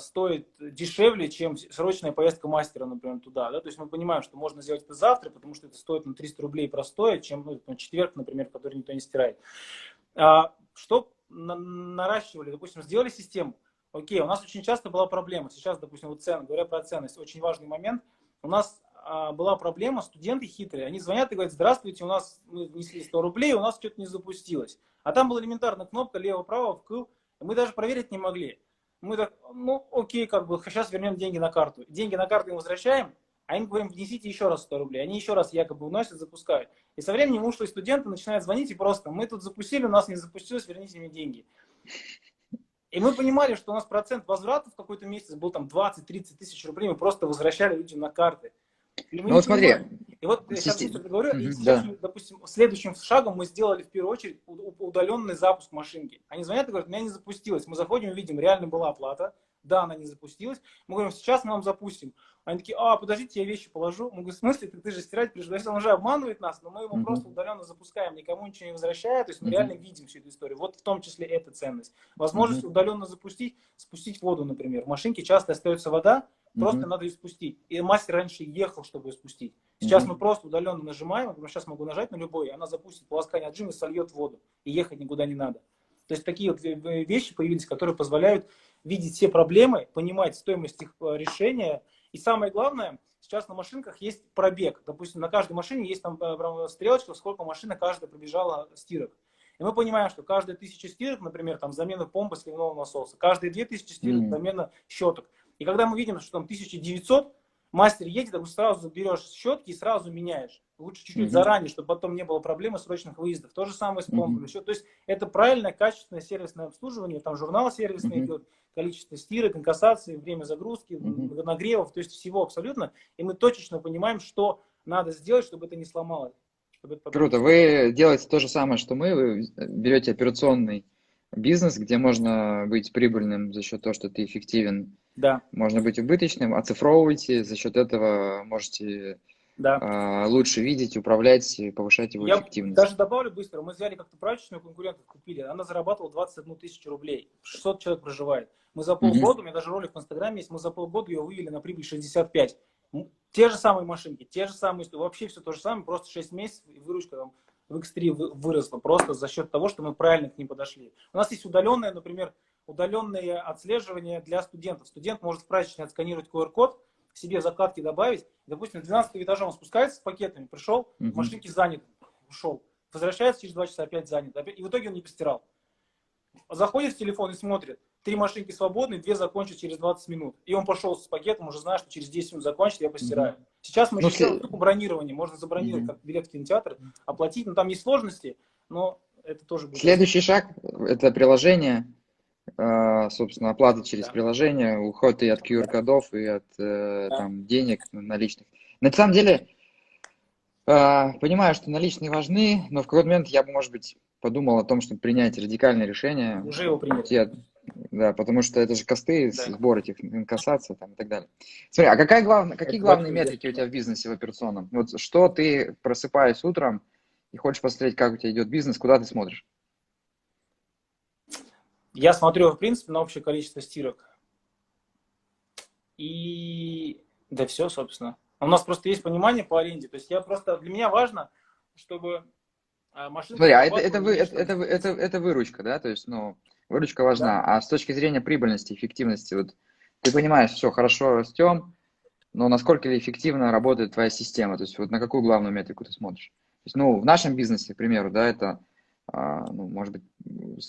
стоит дешевле, чем срочная поездка мастера, например, туда. Да? То есть мы понимаем, что можно сделать это завтра, потому что это стоит на 300 рублей простое, чем ну, четверг, например, который никто не стирает. А, что на наращивали? Допустим, сделали систему. Окей, у нас очень часто была проблема. Сейчас, допустим, вот цены, говоря про ценность, очень важный момент. У нас а, была проблема, студенты хитрые, они звонят и говорят, здравствуйте, у нас мы внесли 100 рублей, у нас что-то не запустилось. А там была элементарная кнопка лево-право, вкл, мы даже проверить не могли. Мы так, ну окей, как бы сейчас вернем деньги на карту. Деньги на карту им возвращаем, а им говорим, внесите еще раз 100 рублей. Они еще раз якобы вносят, запускают. И со временем ушлые студенты начинают звонить и просто, мы тут запустили, у нас не запустилось, верните мне деньги. И мы понимали, что у нас процент возврата в какой-то месяц был там 20-30 тысяч рублей, мы просто возвращали людям на карты. Ну вот смотри. И вот я сейчас быстро говорю, mm-hmm, и сейчас, да. допустим, следующим шагом мы сделали в первую очередь удаленный запуск машинки. Они звонят и говорят, у меня не запустилось. Мы заходим, видим, реально была оплата. Да, она не запустилась. Мы говорим, сейчас мы вам запустим. Они такие, а, подождите, я вещи положу. Мы говорим, в смысле, ты, ты же стирать пришел. То есть он уже обманывает нас, но мы его mm-hmm. просто удаленно запускаем, никому ничего не возвращая. То есть мы mm-hmm. реально видим всю эту историю. Вот в том числе эта ценность. Возможность mm-hmm. удаленно запустить, спустить воду, например. В машинке часто остается вода, Просто mm-hmm. надо ее спустить. И мастер раньше ехал, чтобы ее спустить. Сейчас mm-hmm. мы просто удаленно нажимаем, например, сейчас могу нажать на любой, она запустит полоскание отжима и сольет воду. И ехать никуда не надо. То есть такие вот вещи появились, которые позволяют видеть все проблемы, понимать стоимость их э, решения. И самое главное, сейчас на машинках есть пробег. Допустим, на каждой машине есть там э, стрелочка, сколько машина каждая пробежала стирок. И мы понимаем, что каждая тысяча стирок, например, там замена помпы сливного насоса, каждые две тысячи стирок mm-hmm. замена щеток. И когда мы видим, что там 1900, мастер едет, ты сразу берешь щетки и сразу меняешь. Лучше чуть-чуть mm-hmm. заранее, чтобы потом не было проблемы срочных выездов. То же самое с помпами. Mm-hmm. То есть это правильное, качественное сервисное обслуживание. Там журнал сервисный mm-hmm. идет, количество стирок, инкассации, время загрузки, mm-hmm. нагревов, то есть всего абсолютно. И мы точечно понимаем, что надо сделать, чтобы это не сломалось. Это Круто. Вы делаете то же самое, что мы. Вы берете операционный бизнес, где можно быть прибыльным за счет того, что ты эффективен да. Можно быть убыточным, оцифровывайте, за счет этого можете да. а, лучше видеть, управлять, повышать его Я эффективность. даже добавлю быстро, мы взяли как-то прачечную конкурентов, купили, она зарабатывала 21 тысячу рублей, 600 человек проживает. Мы за полгода, mm-hmm. у меня даже ролик в Инстаграме есть, мы за полгода ее вывели на прибыль 65. Те же самые машинки, те же самые, вообще все то же самое, просто 6 месяцев и выручка там в X3 выросла просто за счет того, что мы правильно к ним подошли. У нас есть удаленная, например, удаленное отслеживание для студентов. Студент может в прачечной отсканировать QR-код, себе закладки добавить. Допустим, 12 этажа он спускается с пакетами, пришел, mm-hmm. машинки занят, ушел. Возвращается через 2 часа, опять занят. И в итоге он не постирал. Заходит в телефон и смотрит. Три машинки свободны, две закончат через 20 минут. И он пошел с пакетом, уже знает, что через 10 минут закончит, я постираю. Mm-hmm. Сейчас мы ну, еще делаем бронирование. Можно забронировать mm-hmm. как билет в кинотеатр, оплатить. Но там есть сложности, но это тоже будет. Следующий шаг – это приложение а, собственно, оплата через да. приложение, уход и от QR-кодов, и от э, да. там, денег наличных. На самом деле, а, понимаю, что наличные важны, но в какой-то момент я бы, может быть, подумал о том, чтобы принять радикальное решение. Уже его приняли. Да, потому что это же косты, да. сбор этих инкассаций там, и так далее. Смотри, а какая главная, какие это главные метрики у тебя в бизнесе в операционном? Вот что ты, просыпаясь утром и хочешь посмотреть, как у тебя идет бизнес, куда ты смотришь? Я смотрю, в принципе, на общее количество стирок. И да все, собственно. У нас просто есть понимание по аренде. То есть я просто, для меня важно, чтобы а, машина... Смотри, а это, это, вы, это, это, это, это выручка, да? То есть, ну, выручка важна. Да. А с точки зрения прибыльности, эффективности, вот ты понимаешь, все, хорошо растем, но насколько ли эффективно работает твоя система? То есть вот на какую главную метрику ты смотришь? То есть, ну, в нашем бизнесе, к примеру, да, это а, ну, может быть,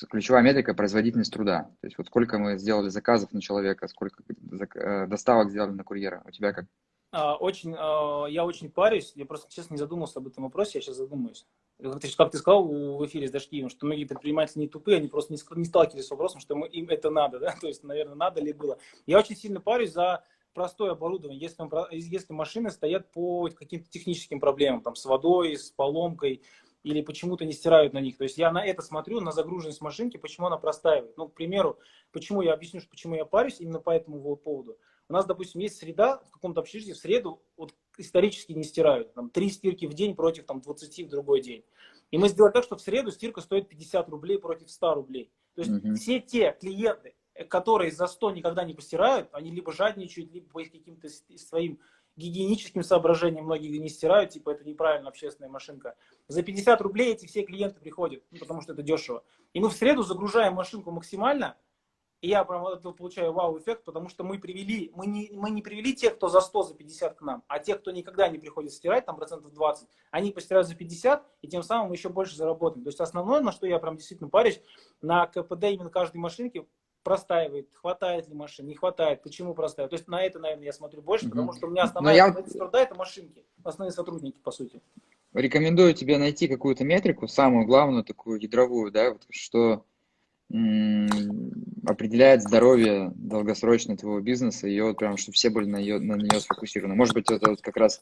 ключевая метрика – производительность труда. То есть вот сколько мы сделали заказов на человека, сколько э, доставок сделали на курьера. У тебя как? А, очень, а, я очень парюсь, я просто, честно, не задумался об этом вопросе, я сейчас задумаюсь. Как ты сказал в эфире с Дашкиевым, что многие предприниматели не тупые, они просто не, не сталкивались с вопросом, что им это надо, да, то есть, наверное, надо ли было. Я очень сильно парюсь за простое оборудование, если, если машины стоят по каким-то техническим проблемам, там, с водой, с поломкой, или почему-то не стирают на них. То есть я на это смотрю, на загруженность машинки, почему она простаивает. Ну, к примеру, почему я объясню, почему я парюсь именно по этому поводу. У нас, допустим, есть среда в каком-то общежитии, в среду вот, исторически не стирают. Там, три стирки в день против там, 20 в другой день. И мы сделали так, что в среду стирка стоит 50 рублей против 100 рублей. То есть mm-hmm. все те клиенты, которые за 100 никогда не постирают, они либо жадничают, либо по каким-то своим гигиеническим соображениям многие не стирают, типа это неправильно общественная машинка. За 50 рублей эти все клиенты приходят, ну, потому что это дешево. И мы в среду загружаем машинку максимально, и я прям от этого получаю вау-эффект, потому что мы привели, мы не, мы не привели тех, кто за 100, за 50 к нам, а тех, кто никогда не приходит стирать, там процентов 20, они постирают за 50, и тем самым мы еще больше заработаем. То есть основное, на что я прям действительно парюсь, на КПД именно каждой машинки простаивает, хватает ли машин, не хватает, почему простаивает. То есть на это, наверное, я смотрю больше, потому что у меня основная я... труда это машинки, основные сотрудники, по сути. Рекомендую тебе найти какую-то метрику, самую главную, такую ядровую, да, вот, что определяет здоровье долгосрочно твоего бизнеса, и вот прям, чтобы все были на, ее, на нее сфокусированы. Может быть, это вот как раз,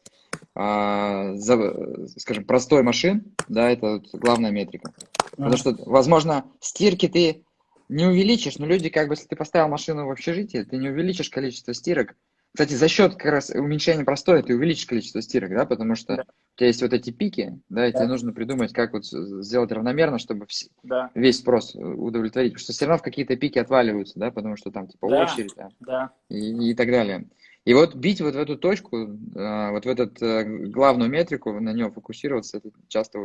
а, за, скажем, простой машин, да, это вот главная метрика. Потому что, возможно, стирки ты не увеличишь, но люди, как бы, если ты поставил машину в общежитие, ты не увеличишь количество стирок. Кстати, за счет как раз уменьшения простое ты увеличишь количество стирок, да, потому что да. у тебя есть вот эти пики, да, и да. тебе нужно придумать, как вот сделать равномерно, чтобы вс... да. весь спрос удовлетворить. Потому что все равно в какие-то пики отваливаются, да, потому что там типа да. очередь да, да. И, и так далее. И вот бить вот в эту точку, а, вот в эту э, главную метрику, на нее фокусироваться, это часто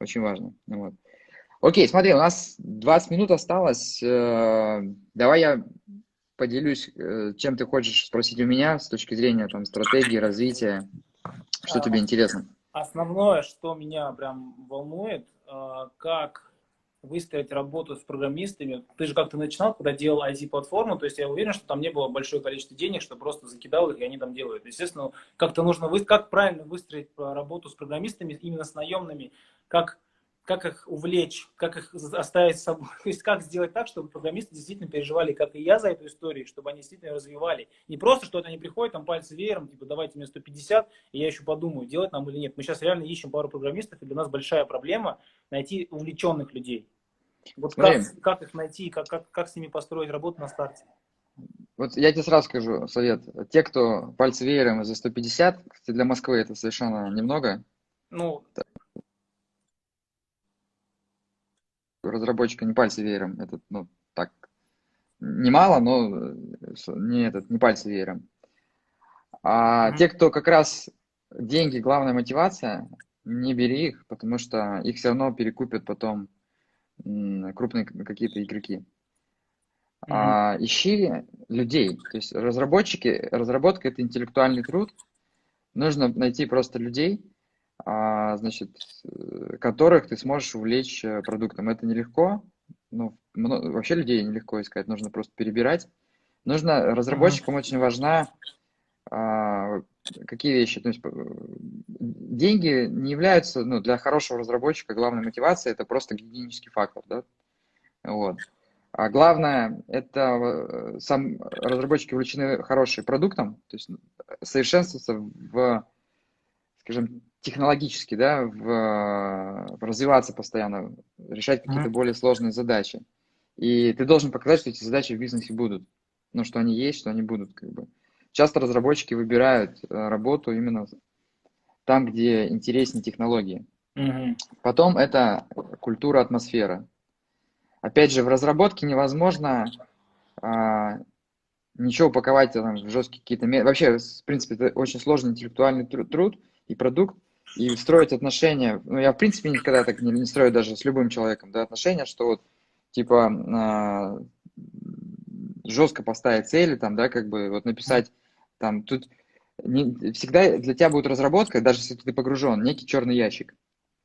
очень важно. Вот. Окей, смотри, у нас 20 минут осталось. Э, давай я поделюсь, э, чем ты хочешь спросить у меня с точки зрения там, стратегии, развития. Что тебе интересно? Основное, что меня прям волнует, э, как выстроить работу с программистами. Ты же как-то начинал, когда делал IT-платформу, то есть я уверен, что там не было большое количество денег, что просто закидал их, и они там делают. Естественно, как-то нужно, вы... как правильно выстроить работу с программистами, именно с наемными, как как их увлечь, как их оставить с собой. То есть как сделать так, чтобы программисты действительно переживали, как и я за эту историю, чтобы они действительно развивали. Не просто что-то они приходят, там пальцы веером, типа давайте мне 150, и я еще подумаю, делать нам или нет. Мы сейчас реально ищем пару программистов, и для нас большая проблема найти увлеченных людей. Вот как, как их найти, как, как, как с ними построить работу на старте? Вот я тебе сразу скажу совет. Те, кто пальцы веером за 150, кстати, для Москвы это совершенно немного. Ну, разработчика не пальцы веером. Это, ну, так, немало, но не, этот, не пальцы веером. А mm-hmm. те, кто как раз деньги, главная мотивация, не бери их, потому что их все равно перекупят потом крупные какие-то игроки. Mm-hmm. А, ищи людей. То есть разработчики, разработка это интеллектуальный труд. Нужно найти просто людей, значит, э, которых ты сможешь увлечь э, продуктом. Это нелегко, ну, вообще людей нелегко искать, нужно просто перебирать. Нужно, разработчикам mm-hmm. очень важна а, какие вещи, то есть э, деньги не являются, ну, для хорошего разработчика главной мотивацией, это просто гигиенический фактор, да, вот. А главное, это сам разработчики увлечены хорошим продуктом, то есть совершенствоваться в, скажем, технологически, да, в, в развиваться постоянно, решать какие-то mm-hmm. более сложные задачи. И ты должен показать, что эти задачи в бизнесе будут. Ну, что они есть, что они будут, как бы. Часто разработчики выбирают э, работу именно там, где интереснее технологии. Mm-hmm. Потом это культура, атмосфера. Опять же, в разработке невозможно а, ничего упаковать там, в жесткие какие-то... Вообще, в принципе, это очень сложный интеллектуальный труд и продукт, и строить отношения, ну, я, в принципе, никогда так не, не строю даже с любым человеком, да, отношения, что вот, типа, э, жестко поставить цели, там, да, как бы, вот написать, там, тут не, всегда для тебя будет разработка, даже если ты погружен, некий черный ящик.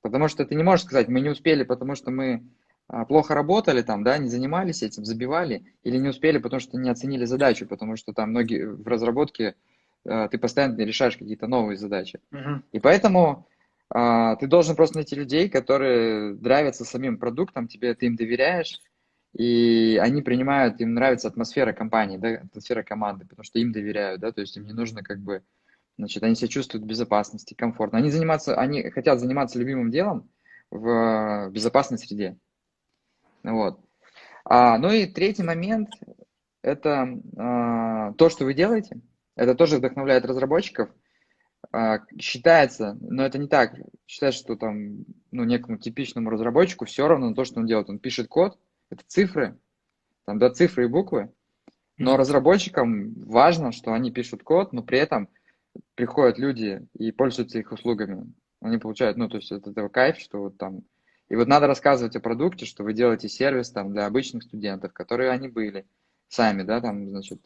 Потому что ты не можешь сказать, мы не успели, потому что мы а, плохо работали там, да, не занимались этим, забивали, или не успели, потому что не оценили задачу, потому что там многие в разработке ты постоянно решаешь какие-то новые задачи. Мгм. И поэтому а, ты должен просто найти людей, которые нравятся самим продуктом, тебе ты им доверяешь, и они принимают, им нравится атмосфера компании, да, атмосфера команды, потому что им доверяют, да, то есть им не нужно как бы, значит, они себя чувствуют в безопасности, комфортно. Они заниматься, они хотят заниматься любимым делом в безопасной среде. Вот. А, ну и третий момент – это а, то, что вы делаете. Это тоже вдохновляет разработчиков. А, считается, но это не так, считается, что там, ну, некому типичному разработчику все равно то, что он делает. Он пишет код, это цифры, там, да, цифры и буквы. Но разработчикам важно, что они пишут код, но при этом приходят люди и пользуются их услугами. Они получают, ну, то есть это, это кайф, что вот там... И вот надо рассказывать о продукте, что вы делаете сервис там для обычных студентов, которые они были сами, да, там, значит,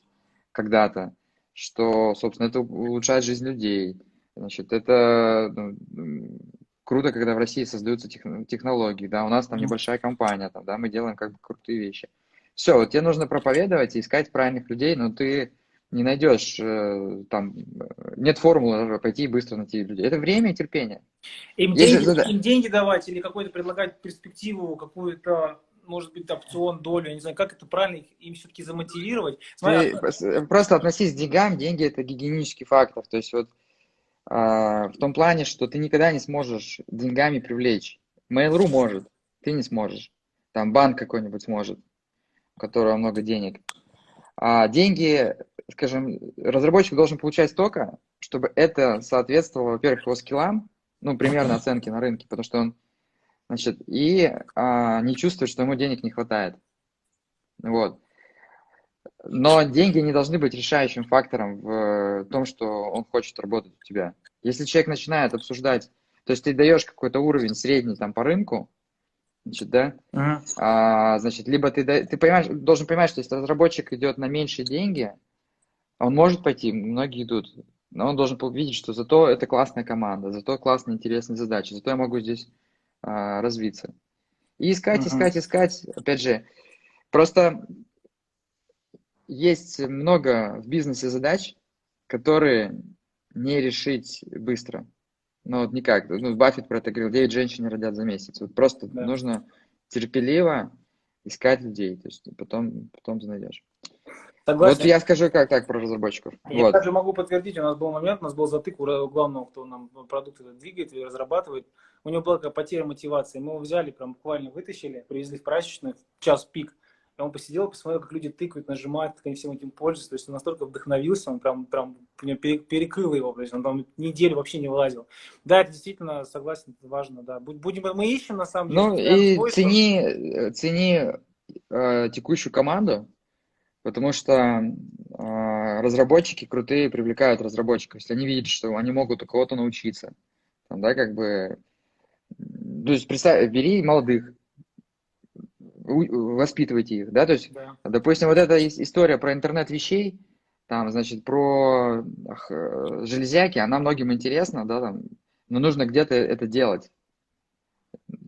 когда-то, что, собственно, это улучшает жизнь людей. Значит, это ну, круто, когда в России создаются технологии, да, у нас там небольшая компания, там, да, мы делаем как бы крутые вещи. Все, вот тебе нужно проповедовать и искать правильных людей, но ты не найдешь э, там, нет формулы пойти и быстро найти людей. Это время и терпение. Им, деньги, им деньги давать или какой-то предлагать перспективу, какую-то может быть, опцион, долю, я не знаю, как это правильно им все-таки замотивировать. Смотри, Ты просто относись к деньгам, деньги это гигиенический фактор, то есть вот а, в том плане, что ты никогда не сможешь деньгами привлечь. Mail.ru может, ты не сможешь. Там банк какой-нибудь сможет, у которого много денег. А деньги, скажем, разработчик должен получать столько, чтобы это соответствовало, во-первых, его скиллам, ну, примерно оценки на рынке, потому что он, значит, и а, не чувствует, что ему денег не хватает. Вот. Но деньги не должны быть решающим фактором в том, что он хочет работать у тебя. Если человек начинает обсуждать, то есть ты даешь какой-то уровень средний там по рынку, значит, да, uh-huh. а, значит, либо ты, ты понимаешь, должен понимать, что если разработчик идет на меньшие деньги, он может пойти, многие идут, но он должен видеть, что зато это классная команда, зато классные интересные задачи, зато я могу здесь а, развиться. И искать, uh-huh. искать, искать, опять же, просто есть много в бизнесе задач, которые не решить быстро. Ну, вот никак. Ну, Баффет про это говорил, 9 женщин родят за месяц. Вот просто да. нужно терпеливо искать людей, то есть потом, потом ты найдешь. Согласен. Вот я скажу как так про разработчиков. Я вот. также могу подтвердить, у нас был момент, у нас был затык у главного, кто нам продукт двигает и разрабатывает. У него была такая потеря мотивации. Мы его взяли, прям буквально вытащили, привезли в прачечную, в час пик, и он посидел, посмотрел, как люди тыкают, нажимают, как они всем этим пользуются. То есть он настолько вдохновился, он прям, прям перекрыл его, то есть он там неделю вообще не вылазил. Да, это действительно, согласен, это важно, да. Будем, мы ищем, на самом деле. Ну и цени, цени э, текущую команду, потому что э, разработчики крутые привлекают разработчиков. Если они видят, что они могут у кого-то научиться, там, да, как бы... То есть представь, бери молодых, воспитывайте их, да, то есть, да. допустим, вот эта история про интернет вещей, там, значит, про э, железяки, она многим интересна, да, там, но нужно где-то это делать.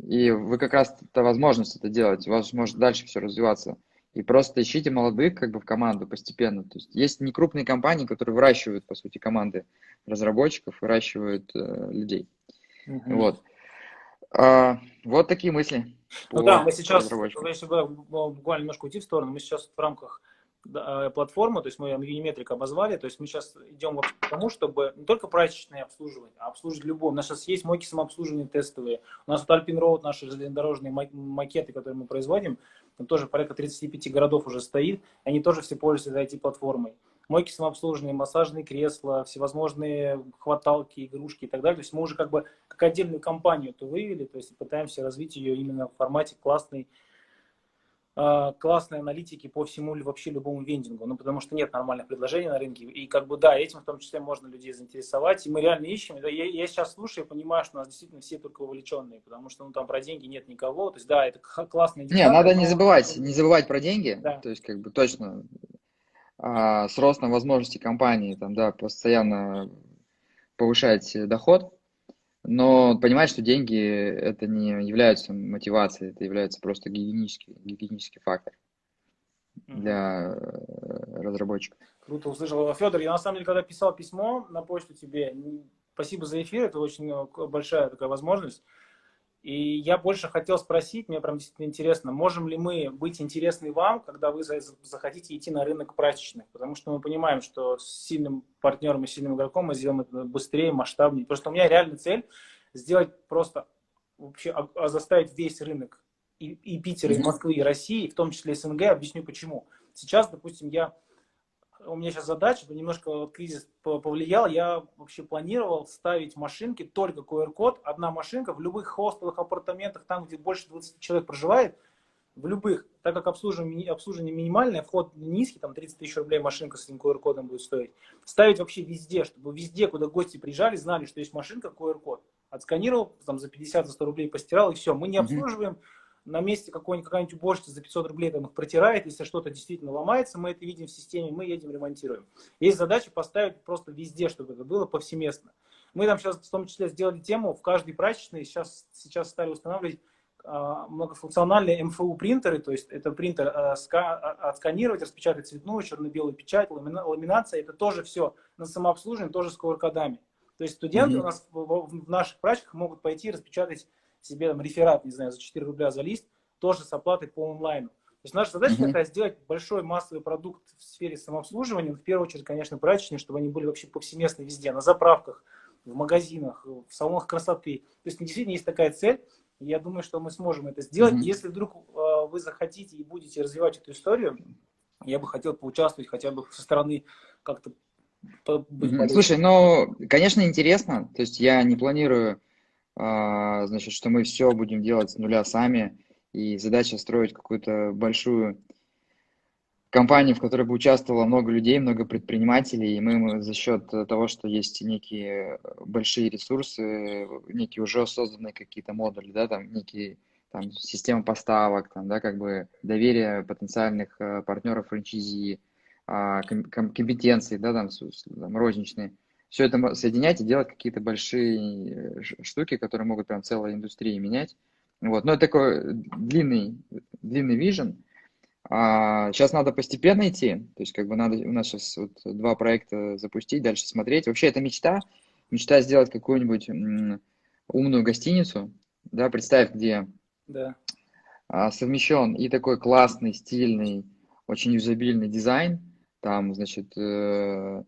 И вы как раз это возможность это делать, у вас может дальше все развиваться. И просто ищите молодых как бы в команду постепенно. То есть есть некрупные компании, которые выращивают, по сути, команды разработчиков, выращивают э, людей. Угу. Вот. А, вот такие мысли. Ну да, мы сейчас, если буквально немножко уйти в сторону, мы сейчас в рамках э, платформы, то есть мы Unimetric обозвали, то есть мы сейчас идем к тому, чтобы не только прачечные обслуживать, а обслуживать любого. У нас сейчас есть мойки самообслуживания тестовые. У нас вот Alpine Road, наши железнодорожные макеты, которые мы производим, там тоже порядка 35 городов уже стоит, они тоже все пользуются IT-платформой мойки самообслуживания, массажные кресла, всевозможные хваталки, игрушки и так далее. То есть мы уже как бы как отдельную компанию это вывели, то есть пытаемся развить ее именно в формате классной, классной аналитики по всему вообще любому вендингу, ну, потому что нет нормальных предложений на рынке, и как бы, да, этим в том числе можно людей заинтересовать, и мы реально ищем, я, я сейчас слушаю и понимаю, что у нас действительно все только вовлеченные, потому что, ну, там про деньги нет никого, то есть, да, это классный Не, надо но... не забывать, не забывать про деньги, да. то есть, как бы, точно, а, с ростом возможностей компании, там, да, постоянно повышать доход, но понимать, что деньги это не являются мотивацией, это является просто гигиенический, гигиенический фактор для разработчиков. Круто услышал. Федор, я на самом деле, когда писал письмо на почту тебе, спасибо за эфир, это очень э, большая такая возможность. И я больше хотел спросить, мне прям действительно интересно, можем ли мы быть интересны вам, когда вы захотите идти на рынок прачечных? Потому что мы понимаем, что с сильным партнером и сильным игроком мы сделаем это быстрее, масштабнее. Просто у меня реальная цель сделать просто вообще а, а заставить весь рынок и, и Питера, и Москвы, и России, в том числе СНГ, объясню почему. Сейчас, допустим, я у меня сейчас задача, немножко вот кризис повлиял, я вообще планировал ставить машинки, только QR-код, одна машинка в любых хостелах, апартаментах, там, где больше 20 человек проживает, в любых, так как обслуживание, обслуживание минимальное, вход низкий, там 30 тысяч рублей машинка с этим QR-кодом будет стоить, ставить вообще везде, чтобы везде, куда гости приезжали, знали, что есть машинка, QR-код. Отсканировал, там за 50-100 рублей постирал, и все. Мы не обслуживаем, mm-hmm на месте какой-нибудь, какая-нибудь уборщица за 500 рублей там их протирает, если что-то действительно ломается, мы это видим в системе, мы едем ремонтируем. Есть задача поставить просто везде, чтобы это было повсеместно. Мы там сейчас в том числе сделали тему, в каждой прачечной сейчас, сейчас стали устанавливать а, многофункциональные МФУ принтеры, то есть это принтер а, а, отсканировать, распечатать цветную, черно-белую печать, ламинация, это тоже все на самообслуживание, тоже с QR-кодами. То есть студенты mm-hmm. у нас в, в наших прачках могут пойти распечатать себе там, реферат, не знаю, за 4 рубля за лист, тоже с оплатой по онлайну. То есть наша задача mm-hmm. такая сделать большой массовый продукт в сфере самообслуживания, в первую очередь, конечно, прачечные, чтобы они были вообще повсеместно везде, на заправках, в магазинах, в салонах красоты. То есть действительно есть такая цель, и я думаю, что мы сможем это сделать. Mm-hmm. Если вдруг э, вы захотите и будете развивать эту историю, я бы хотел поучаствовать хотя бы со стороны как-то. Слушай, ну, конечно, интересно. То есть я не планирую значит, что мы все будем делать с нуля сами, и задача строить какую-то большую компанию, в которой бы участвовало много людей, много предпринимателей, и мы за счет того, что есть некие большие ресурсы, некие уже созданные какие-то модули, да, там некие там, система поставок, там, да, как бы доверие потенциальных э, партнеров франчайзи, а, компетенции, да, там, там розничные – все это соединять и делать какие-то большие э, штуки, которые могут прям целой индустрии менять. Вот. Но это такой длинный, длинный вижен. А сейчас надо постепенно идти. То есть, как бы надо у нас сейчас вот два проекта запустить, дальше смотреть. Вообще, это мечта. Мечта сделать какую-нибудь умную гостиницу. Да, представь, где да. а, совмещен и такой классный, стильный, очень юзабильный дизайн. Там, значит, Э,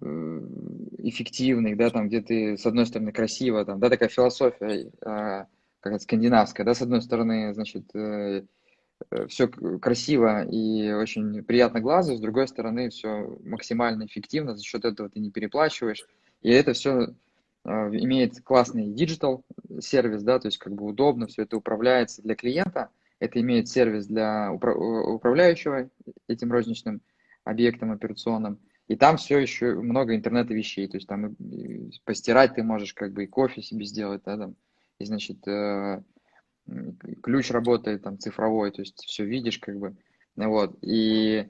эффективных, да, там, где ты, с одной стороны, красиво, там, да, такая философия, э, как скандинавская, да, с одной стороны, значит, э, э все красиво и очень приятно глазу, с другой стороны, все максимально эффективно, за счет этого ты не переплачиваешь, и это все э, имеет классный digital сервис, да, то есть как бы удобно, все это управляется для клиента, это имеет сервис для упра- управляющего этим розничным объектом операционным, и там все еще много интернета вещей. То есть там постирать ты можешь, как бы и кофе себе сделать, да, там. И, значит, э, ключ работает там цифровой, то есть все видишь, как бы. Вот. И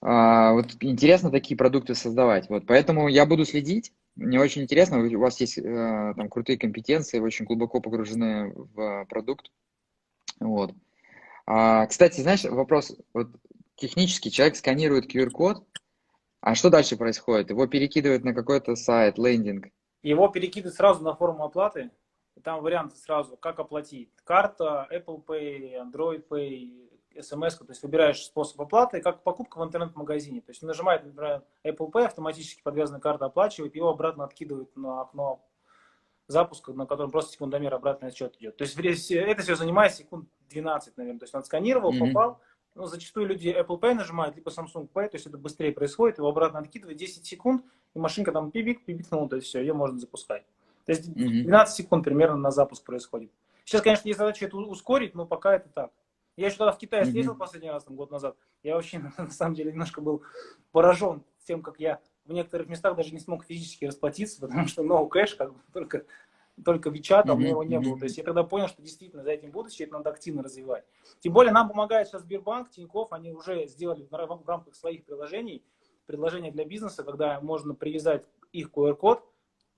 а, вот интересно такие продукты создавать. Вот. Поэтому я буду следить. Мне очень интересно, у вас есть э, там крутые компетенции, вы очень глубоко погружены в продукт. Вот. А, кстати, знаешь, вопрос, вот технически человек сканирует QR-код, а что дальше происходит? Его перекидывают на какой-то сайт, лендинг? Его перекидывают сразу на форму оплаты. Там варианты сразу, как оплатить. Карта, Apple Pay, Android Pay, смс, то есть выбираешь способ оплаты, как покупка в интернет-магазине. То есть нажимает, например, Apple Pay, автоматически подвязанная карта оплачивает, его обратно откидывает на окно запуска, на котором просто секундомер обратный отсчет идет. То есть это все занимает секунд 12, наверное. То есть он сканировал, mm-hmm. попал, ну, зачастую люди Apple Pay нажимают, либо Samsung Pay, то есть это быстрее происходит, его обратно откидывает 10 секунд, и машинка там пибик, пибикнула, то есть все, ее можно запускать. То есть 12 секунд примерно на запуск происходит. Сейчас, конечно, есть задача это ускорить, но пока это так. Я еще тогда в Китае съездил mm-hmm. последний раз, там, год назад. Я вообще, на самом деле, немножко был поражен тем, как я в некоторых местах даже не смог физически расплатиться, потому что no cash, как бы только только Вичат, а у меня его не было. То есть я тогда понял, что действительно за этим будущее, это надо активно развивать. Тем более нам помогает сейчас Сбербанк, Тинькофф, они уже сделали в рамках своих приложений, предложение для бизнеса, когда можно привязать их QR-код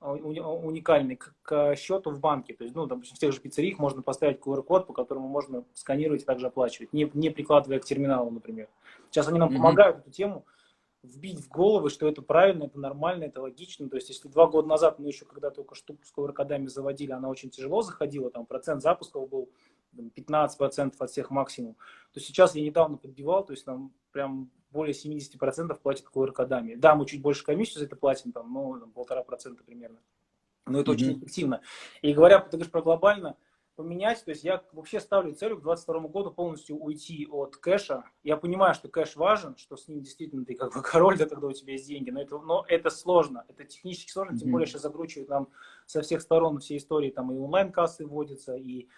уникальный к, к счету в банке. То есть, ну, допустим, в тех же пиццериях можно поставить QR-код, по которому можно сканировать и также оплачивать, не, не прикладывая к терминалу, например. Сейчас они нам mm-hmm. помогают эту тему вбить в головы, что это правильно, это нормально, это логично. То есть, если два года назад мы еще, когда только штуку с QR-кодами заводили, она очень тяжело заходила, там процент запусков был 15% от всех максимум, то сейчас я недавно подбивал, то есть там прям более 70% платят QR-кодами. Да, мы чуть больше комиссию за это платим, там, ну, полтора процента примерно. Но это mm-hmm. очень эффективно. И говоря, ты говоришь про глобально, поменять, то есть я вообще ставлю целью к 2022 году полностью уйти от кэша. Я понимаю, что кэш важен, что с ним действительно ты как бы король, да, когда у тебя есть деньги, но это, но это сложно, это технически сложно, mm-hmm. тем более сейчас закручивают нам со всех сторон все истории, там и онлайн-кассы вводятся, и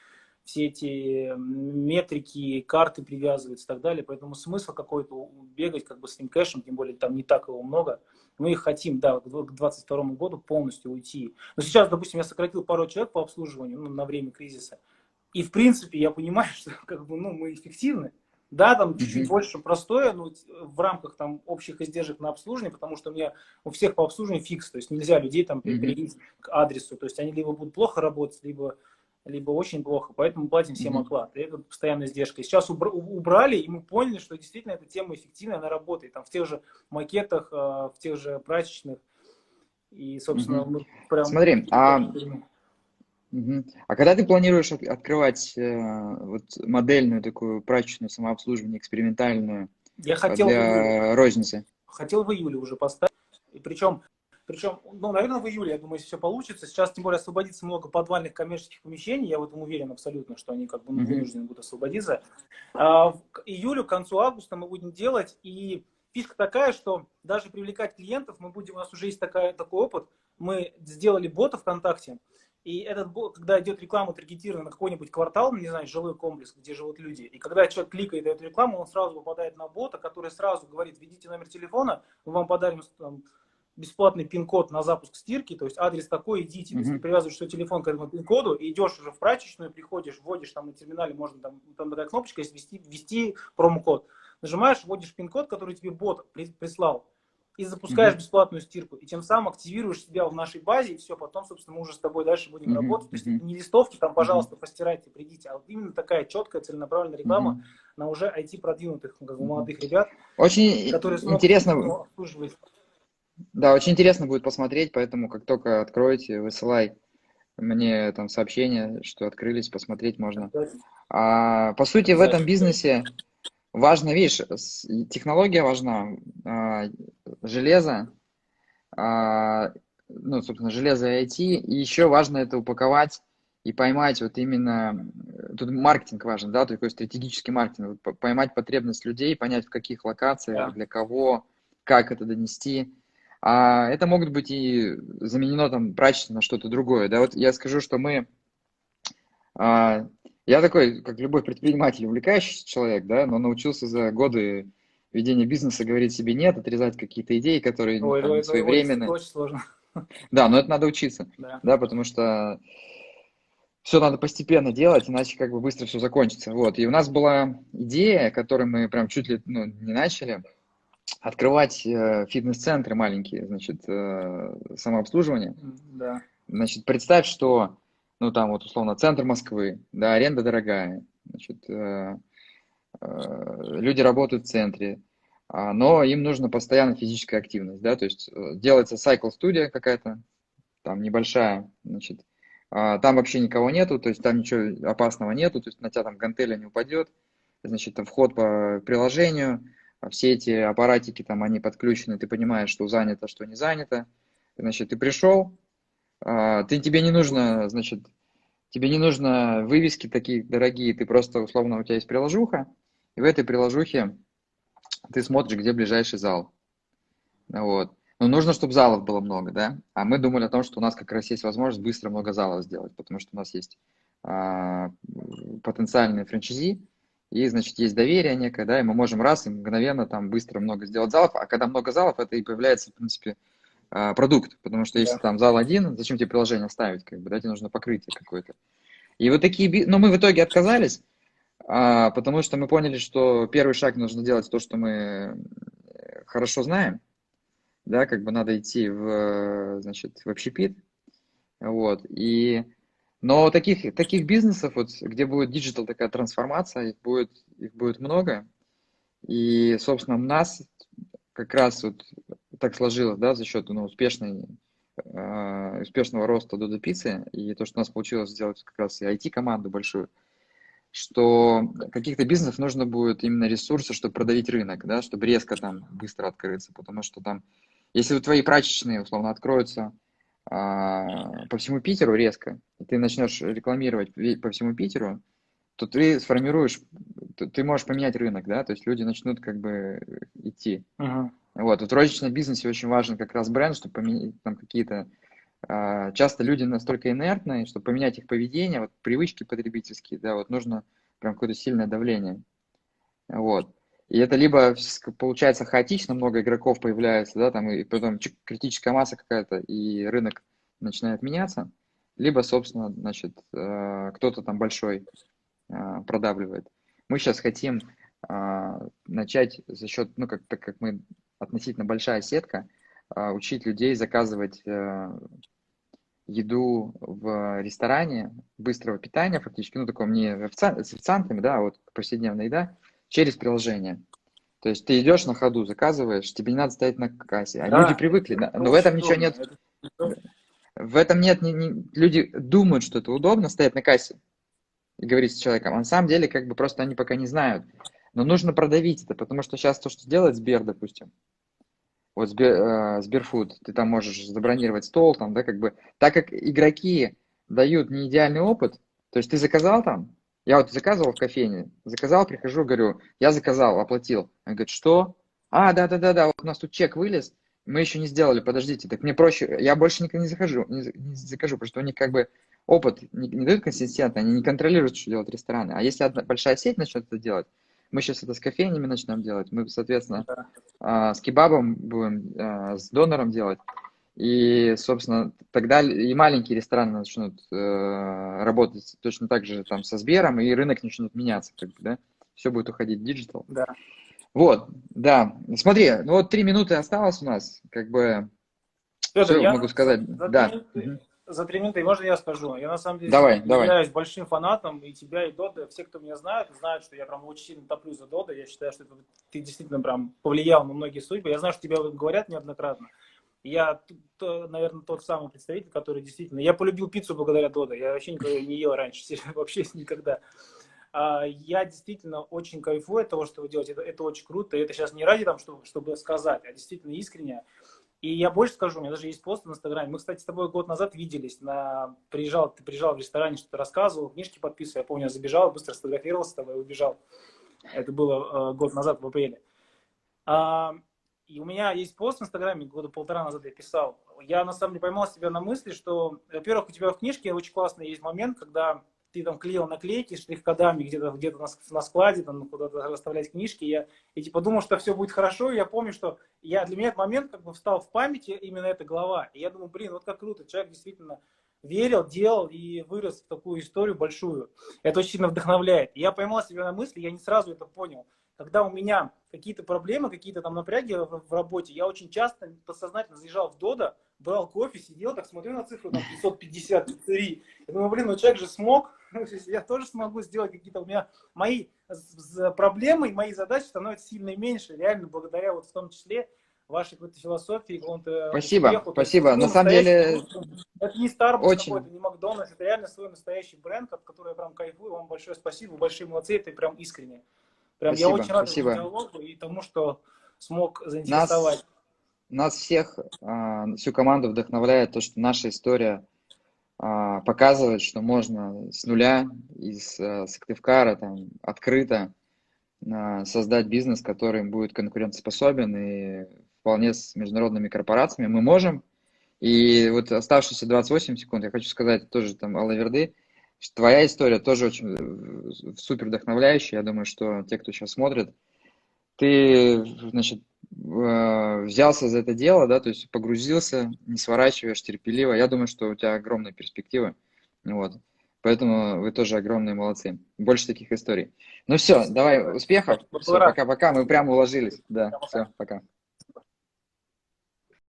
все эти метрики, карты привязываются и так далее. Поэтому смысл какой-то бегать как бы с этим кэшем, тем более там не так его много. Мы их хотим, да, к 2022 году полностью уйти. Но сейчас, допустим, я сократил пару человек по обслуживанию ну, на время кризиса. И, в принципе, я понимаю, что как бы, ну, мы эффективны. Да, там чуть-чуть mm-hmm. больше простое, но в рамках там общих издержек на обслуживание, потому что у меня у всех по обслуживанию фикс, то есть нельзя людей там mm-hmm. к адресу, то есть они либо будут плохо работать, либо либо очень плохо, поэтому платим всем mm-hmm. оклад. И это постоянная издержка. Сейчас убрали, и мы поняли, что действительно эта тема эффективная, она работает. Там в тех же макетах, э, в тех же прачечных. И, собственно, mm-hmm. мы прям... Смотри, а... Угу. А когда ты планируешь от, открывать э, вот модельную такую прачечную самообслуживание экспериментальную Я хотел для розницы? Хотел в июле уже поставить. И причем причем, ну, наверное, в июле, я думаю, если все получится. Сейчас, тем более, освободится много подвальных коммерческих помещений. Я в этом уверен абсолютно, что они как бы ну, вынуждены будут освободиться. А, к июлю, к концу августа мы будем делать. И фишка такая, что даже привлекать клиентов мы будем, у нас уже есть такая, такой опыт. Мы сделали бота ВКонтакте. И этот бот, когда идет реклама таргетированная на какой-нибудь квартал, не знаю, жилой комплекс, где живут люди, и когда человек кликает эту рекламу, он сразу попадает на бота, который сразу говорит, введите номер телефона, мы вам подарим там, бесплатный пин-код на запуск стирки, то есть адрес такой, идите, mm-hmm. привязываешь свой телефон к этому пин-коду, и идешь уже в прачечную, приходишь, вводишь там на терминале, можно там, там такая кнопочка есть, ввести, ввести промокод. Нажимаешь, вводишь пин-код, который тебе бот прислал, и запускаешь mm-hmm. бесплатную стирку, и тем самым активируешь себя в нашей базе, и все, потом, собственно, мы уже с тобой дальше будем mm-hmm. работать. То есть не листовки, там, пожалуйста, постирайте, придите, а вот именно такая четкая, целенаправленная реклама mm-hmm. на уже IT-продвинутых, как бы, молодых ребят. Очень которые интересно. Обслуживать да, очень интересно будет посмотреть, поэтому как только откроете, высылай мне там сообщение, что открылись, посмотреть можно. А, по сути, в этом бизнесе важно, видишь, технология важна, а, железо, а, ну, собственно, железо и IT, и еще важно это упаковать и поймать вот именно, тут маркетинг важен, да, такой стратегический маркетинг, поймать потребность людей, понять в каких локациях, для кого, как это донести, а это могут быть и заменено там прачечно на что-то другое. Да, вот я скажу, что мы... А, я такой, как любой предприниматель, увлекающийся человек, да, но научился за годы ведения бизнеса говорить себе нет, отрезать какие-то идеи, которые ой, там, ой, своевременны. Ой, очень сложно. Да, но это надо учиться, да, да потому что все надо постепенно делать, иначе как бы быстро все закончится. Вот. И у нас была идея, которую мы прям чуть ли ну, не начали, открывать э, фитнес-центры маленькие, значит, э, самообслуживание. Да. Значит, представь, что, ну, там вот, условно, центр Москвы, да, аренда дорогая, значит, э, э, люди работают в центре, а, но им нужна постоянно физическая активность, да, то есть э, делается сайкл-студия какая-то, там небольшая, значит, а, там вообще никого нету, то есть там ничего опасного нету, то есть на тебя там гантеля не упадет, значит, там вход по приложению, все эти аппаратики там, они подключены, ты понимаешь, что занято, что не занято. Значит, ты пришел, а, ты, тебе не нужно, значит, тебе не нужно вывески такие дорогие, ты просто, условно, у тебя есть приложуха, и в этой приложухе ты смотришь, где ближайший зал. Вот. Но нужно, чтобы залов было много, да? А мы думали о том, что у нас как раз есть возможность быстро много залов сделать, потому что у нас есть а, потенциальные франчайзи, и, значит, есть доверие некое, да, и мы можем раз и мгновенно там быстро много сделать залов, а когда много залов, это и появляется, в принципе, а, продукт, потому что если да. там зал один, зачем тебе приложение ставить, как бы, да, тебе нужно покрытие какое-то. И вот такие, но мы в итоге отказались, а, потому что мы поняли, что первый шаг нужно делать то, что мы э, хорошо знаем, да, как бы надо идти в, значит, в общепит, Вот, и... Но таких, таких бизнесов, вот, где будет digital такая трансформация, их будет, их будет много. И, собственно, у нас как раз вот так сложилось, да, за счет ну, успешной, э, успешного роста Додо Пиццы, и то, что у нас получилось сделать как раз и IT-команду большую, что каких-то бизнесов нужно будет именно ресурсы, чтобы продавить рынок, да, чтобы резко там быстро открыться, потому что там, если твои прачечные, условно, откроются а, по всему Питеру резко, и ты начнешь рекламировать по всему Питеру, то ты сформируешь, ты можешь поменять рынок, да, то есть люди начнут как бы идти. Uh-huh. Вот, в розничном бизнесе очень важен как раз бренд, чтобы поменять там какие-то а, часто люди настолько инертные, что поменять их поведение, вот привычки потребительские, да, вот нужно прям какое-то сильное давление. Вот. И это либо получается хаотично, много игроков появляется, да, там, и потом критическая масса какая-то, и рынок начинает меняться, либо, собственно, значит, а, кто-то там большой а, продавливает. Мы сейчас хотим начать за счет, ну, как, так как мы относительно большая сетка, учить людей заказывать еду в ресторане быстрого питания фактически, ну, таком не с официантами, да, а вот повседневная еда, через приложение. То есть ты идешь на ходу, заказываешь, тебе не надо стоять на кассе. А да, люди привыкли, да, но в этом ничего нет. В этом нет, не, не, люди думают, что это удобно стоять на кассе и говорить с человеком. А на самом деле, как бы просто они пока не знают. Но нужно продавить это, потому что сейчас то, что делает Сбер, допустим, вот Сбер, э, Сберфуд, ты там можешь забронировать стол, там, да, как бы, так как игроки дают не идеальный опыт, то есть ты заказал там, я вот заказывал в кофейне, заказал, прихожу, говорю, я заказал, оплатил. Он говорит, что? А, да-да-да-да, вот у нас тут чек вылез, мы еще не сделали, подождите, так мне проще, я больше никогда не захожу, не, не закажу, потому что у них как бы опыт не, не дают консистентно, они не контролируют, что делают рестораны. А если одна большая сеть начнет это делать, мы сейчас это с кофейнями начнем делать. Мы, соответственно, да. с кебабом будем, а, с донором делать. И, собственно, тогда и маленькие рестораны начнут э, работать точно так же там со Сбером, и рынок начнет меняться, как бы, да? Все будет уходить в digital. Да. Вот, да. Смотри, ну вот три минуты осталось у нас, как бы, Петр, что я могу сказать? Да. Минуты, за три минуты, можно я скажу? Я на самом деле давай, являюсь давай. большим фанатом, и тебя, и Дода, все, кто меня знает, знают, что я прям очень сильно топлю за Дода. Я считаю, что ты действительно прям повлиял на многие судьбы. Я знаю, что тебе говорят неоднократно. Я, наверное, тот самый представитель, который действительно... Я полюбил пиццу благодаря Дода. Я вообще никогда не ел раньше, вообще никогда. А, я действительно очень кайфую от того, что вы делаете. Это, это очень круто. И это сейчас не ради, там, чтобы, чтобы сказать, а действительно искренне. И я больше скажу, у меня даже есть пост в Инстаграме. Мы, кстати, с тобой год назад виделись. На... Приезжал, ты приезжал в ресторане, что-то рассказывал, книжки подписывал. Я помню, я забежал, быстро сфотографировался с тобой и убежал. Это было э, год назад, в апреле. А, и у меня есть пост в Инстаграме, года полтора назад я писал. Я, на самом деле, поймал себя на мысли, что, во-первых, у тебя в книжке очень классный есть момент, когда ты там клеил наклейки штрих-кодами где-то где на, на складе, там куда-то расставлять книжки, я, и типа думал, что все будет хорошо, и я помню, что я, для меня этот момент как бы встал в памяти именно эта глава, и я думаю, блин, вот как круто, человек действительно верил, делал и вырос в такую историю большую. Это очень сильно вдохновляет. И я поймал себя на мысли, я не сразу это понял. Когда у меня какие-то проблемы, какие-то там напряги в, в работе, я очень часто подсознательно заезжал в Дода, брал кофе, сидел, так смотрю на цифру, там 550 пиццерий. Я думаю, блин, ну человек же смог, я тоже смогу сделать какие-то у меня мои проблемы, мои задачи становятся сильно меньше, реально благодаря вот в том числе вашей какой-то философии, какому-то Спасибо, успеху. спасибо. есть, на самом деле... Это не Starbucks очень... какой-то, не Макдональдс, это реально свой настоящий бренд, от которого я прям кайфую. Вам большое спасибо, вы большие молодцы, это прям искренне. Прям спасибо, я очень рад спасибо. диалогу и тому, что смог заинтересовать. Нас, нас всех, а, всю команду вдохновляет то, что наша история а, показывает, что можно с нуля, из э, Сыктывкара, там, открыто а, создать бизнес, который будет конкурентоспособен и вполне с международными корпорациями. Мы можем. И вот оставшиеся 28 секунд я хочу сказать тоже там Алла Верды, твоя история тоже очень э, супер вдохновляющая. Я думаю, что те, кто сейчас смотрит, ты, значит, Э, взялся за это дело, да, то есть погрузился, не сворачиваешь терпеливо. Я думаю, что у тебя огромные перспективы. Вот. Поэтому вы тоже огромные молодцы. Больше таких историй. Ну все, давай, успехов. Пока-пока. Мы прямо уложились. Да, все, пока.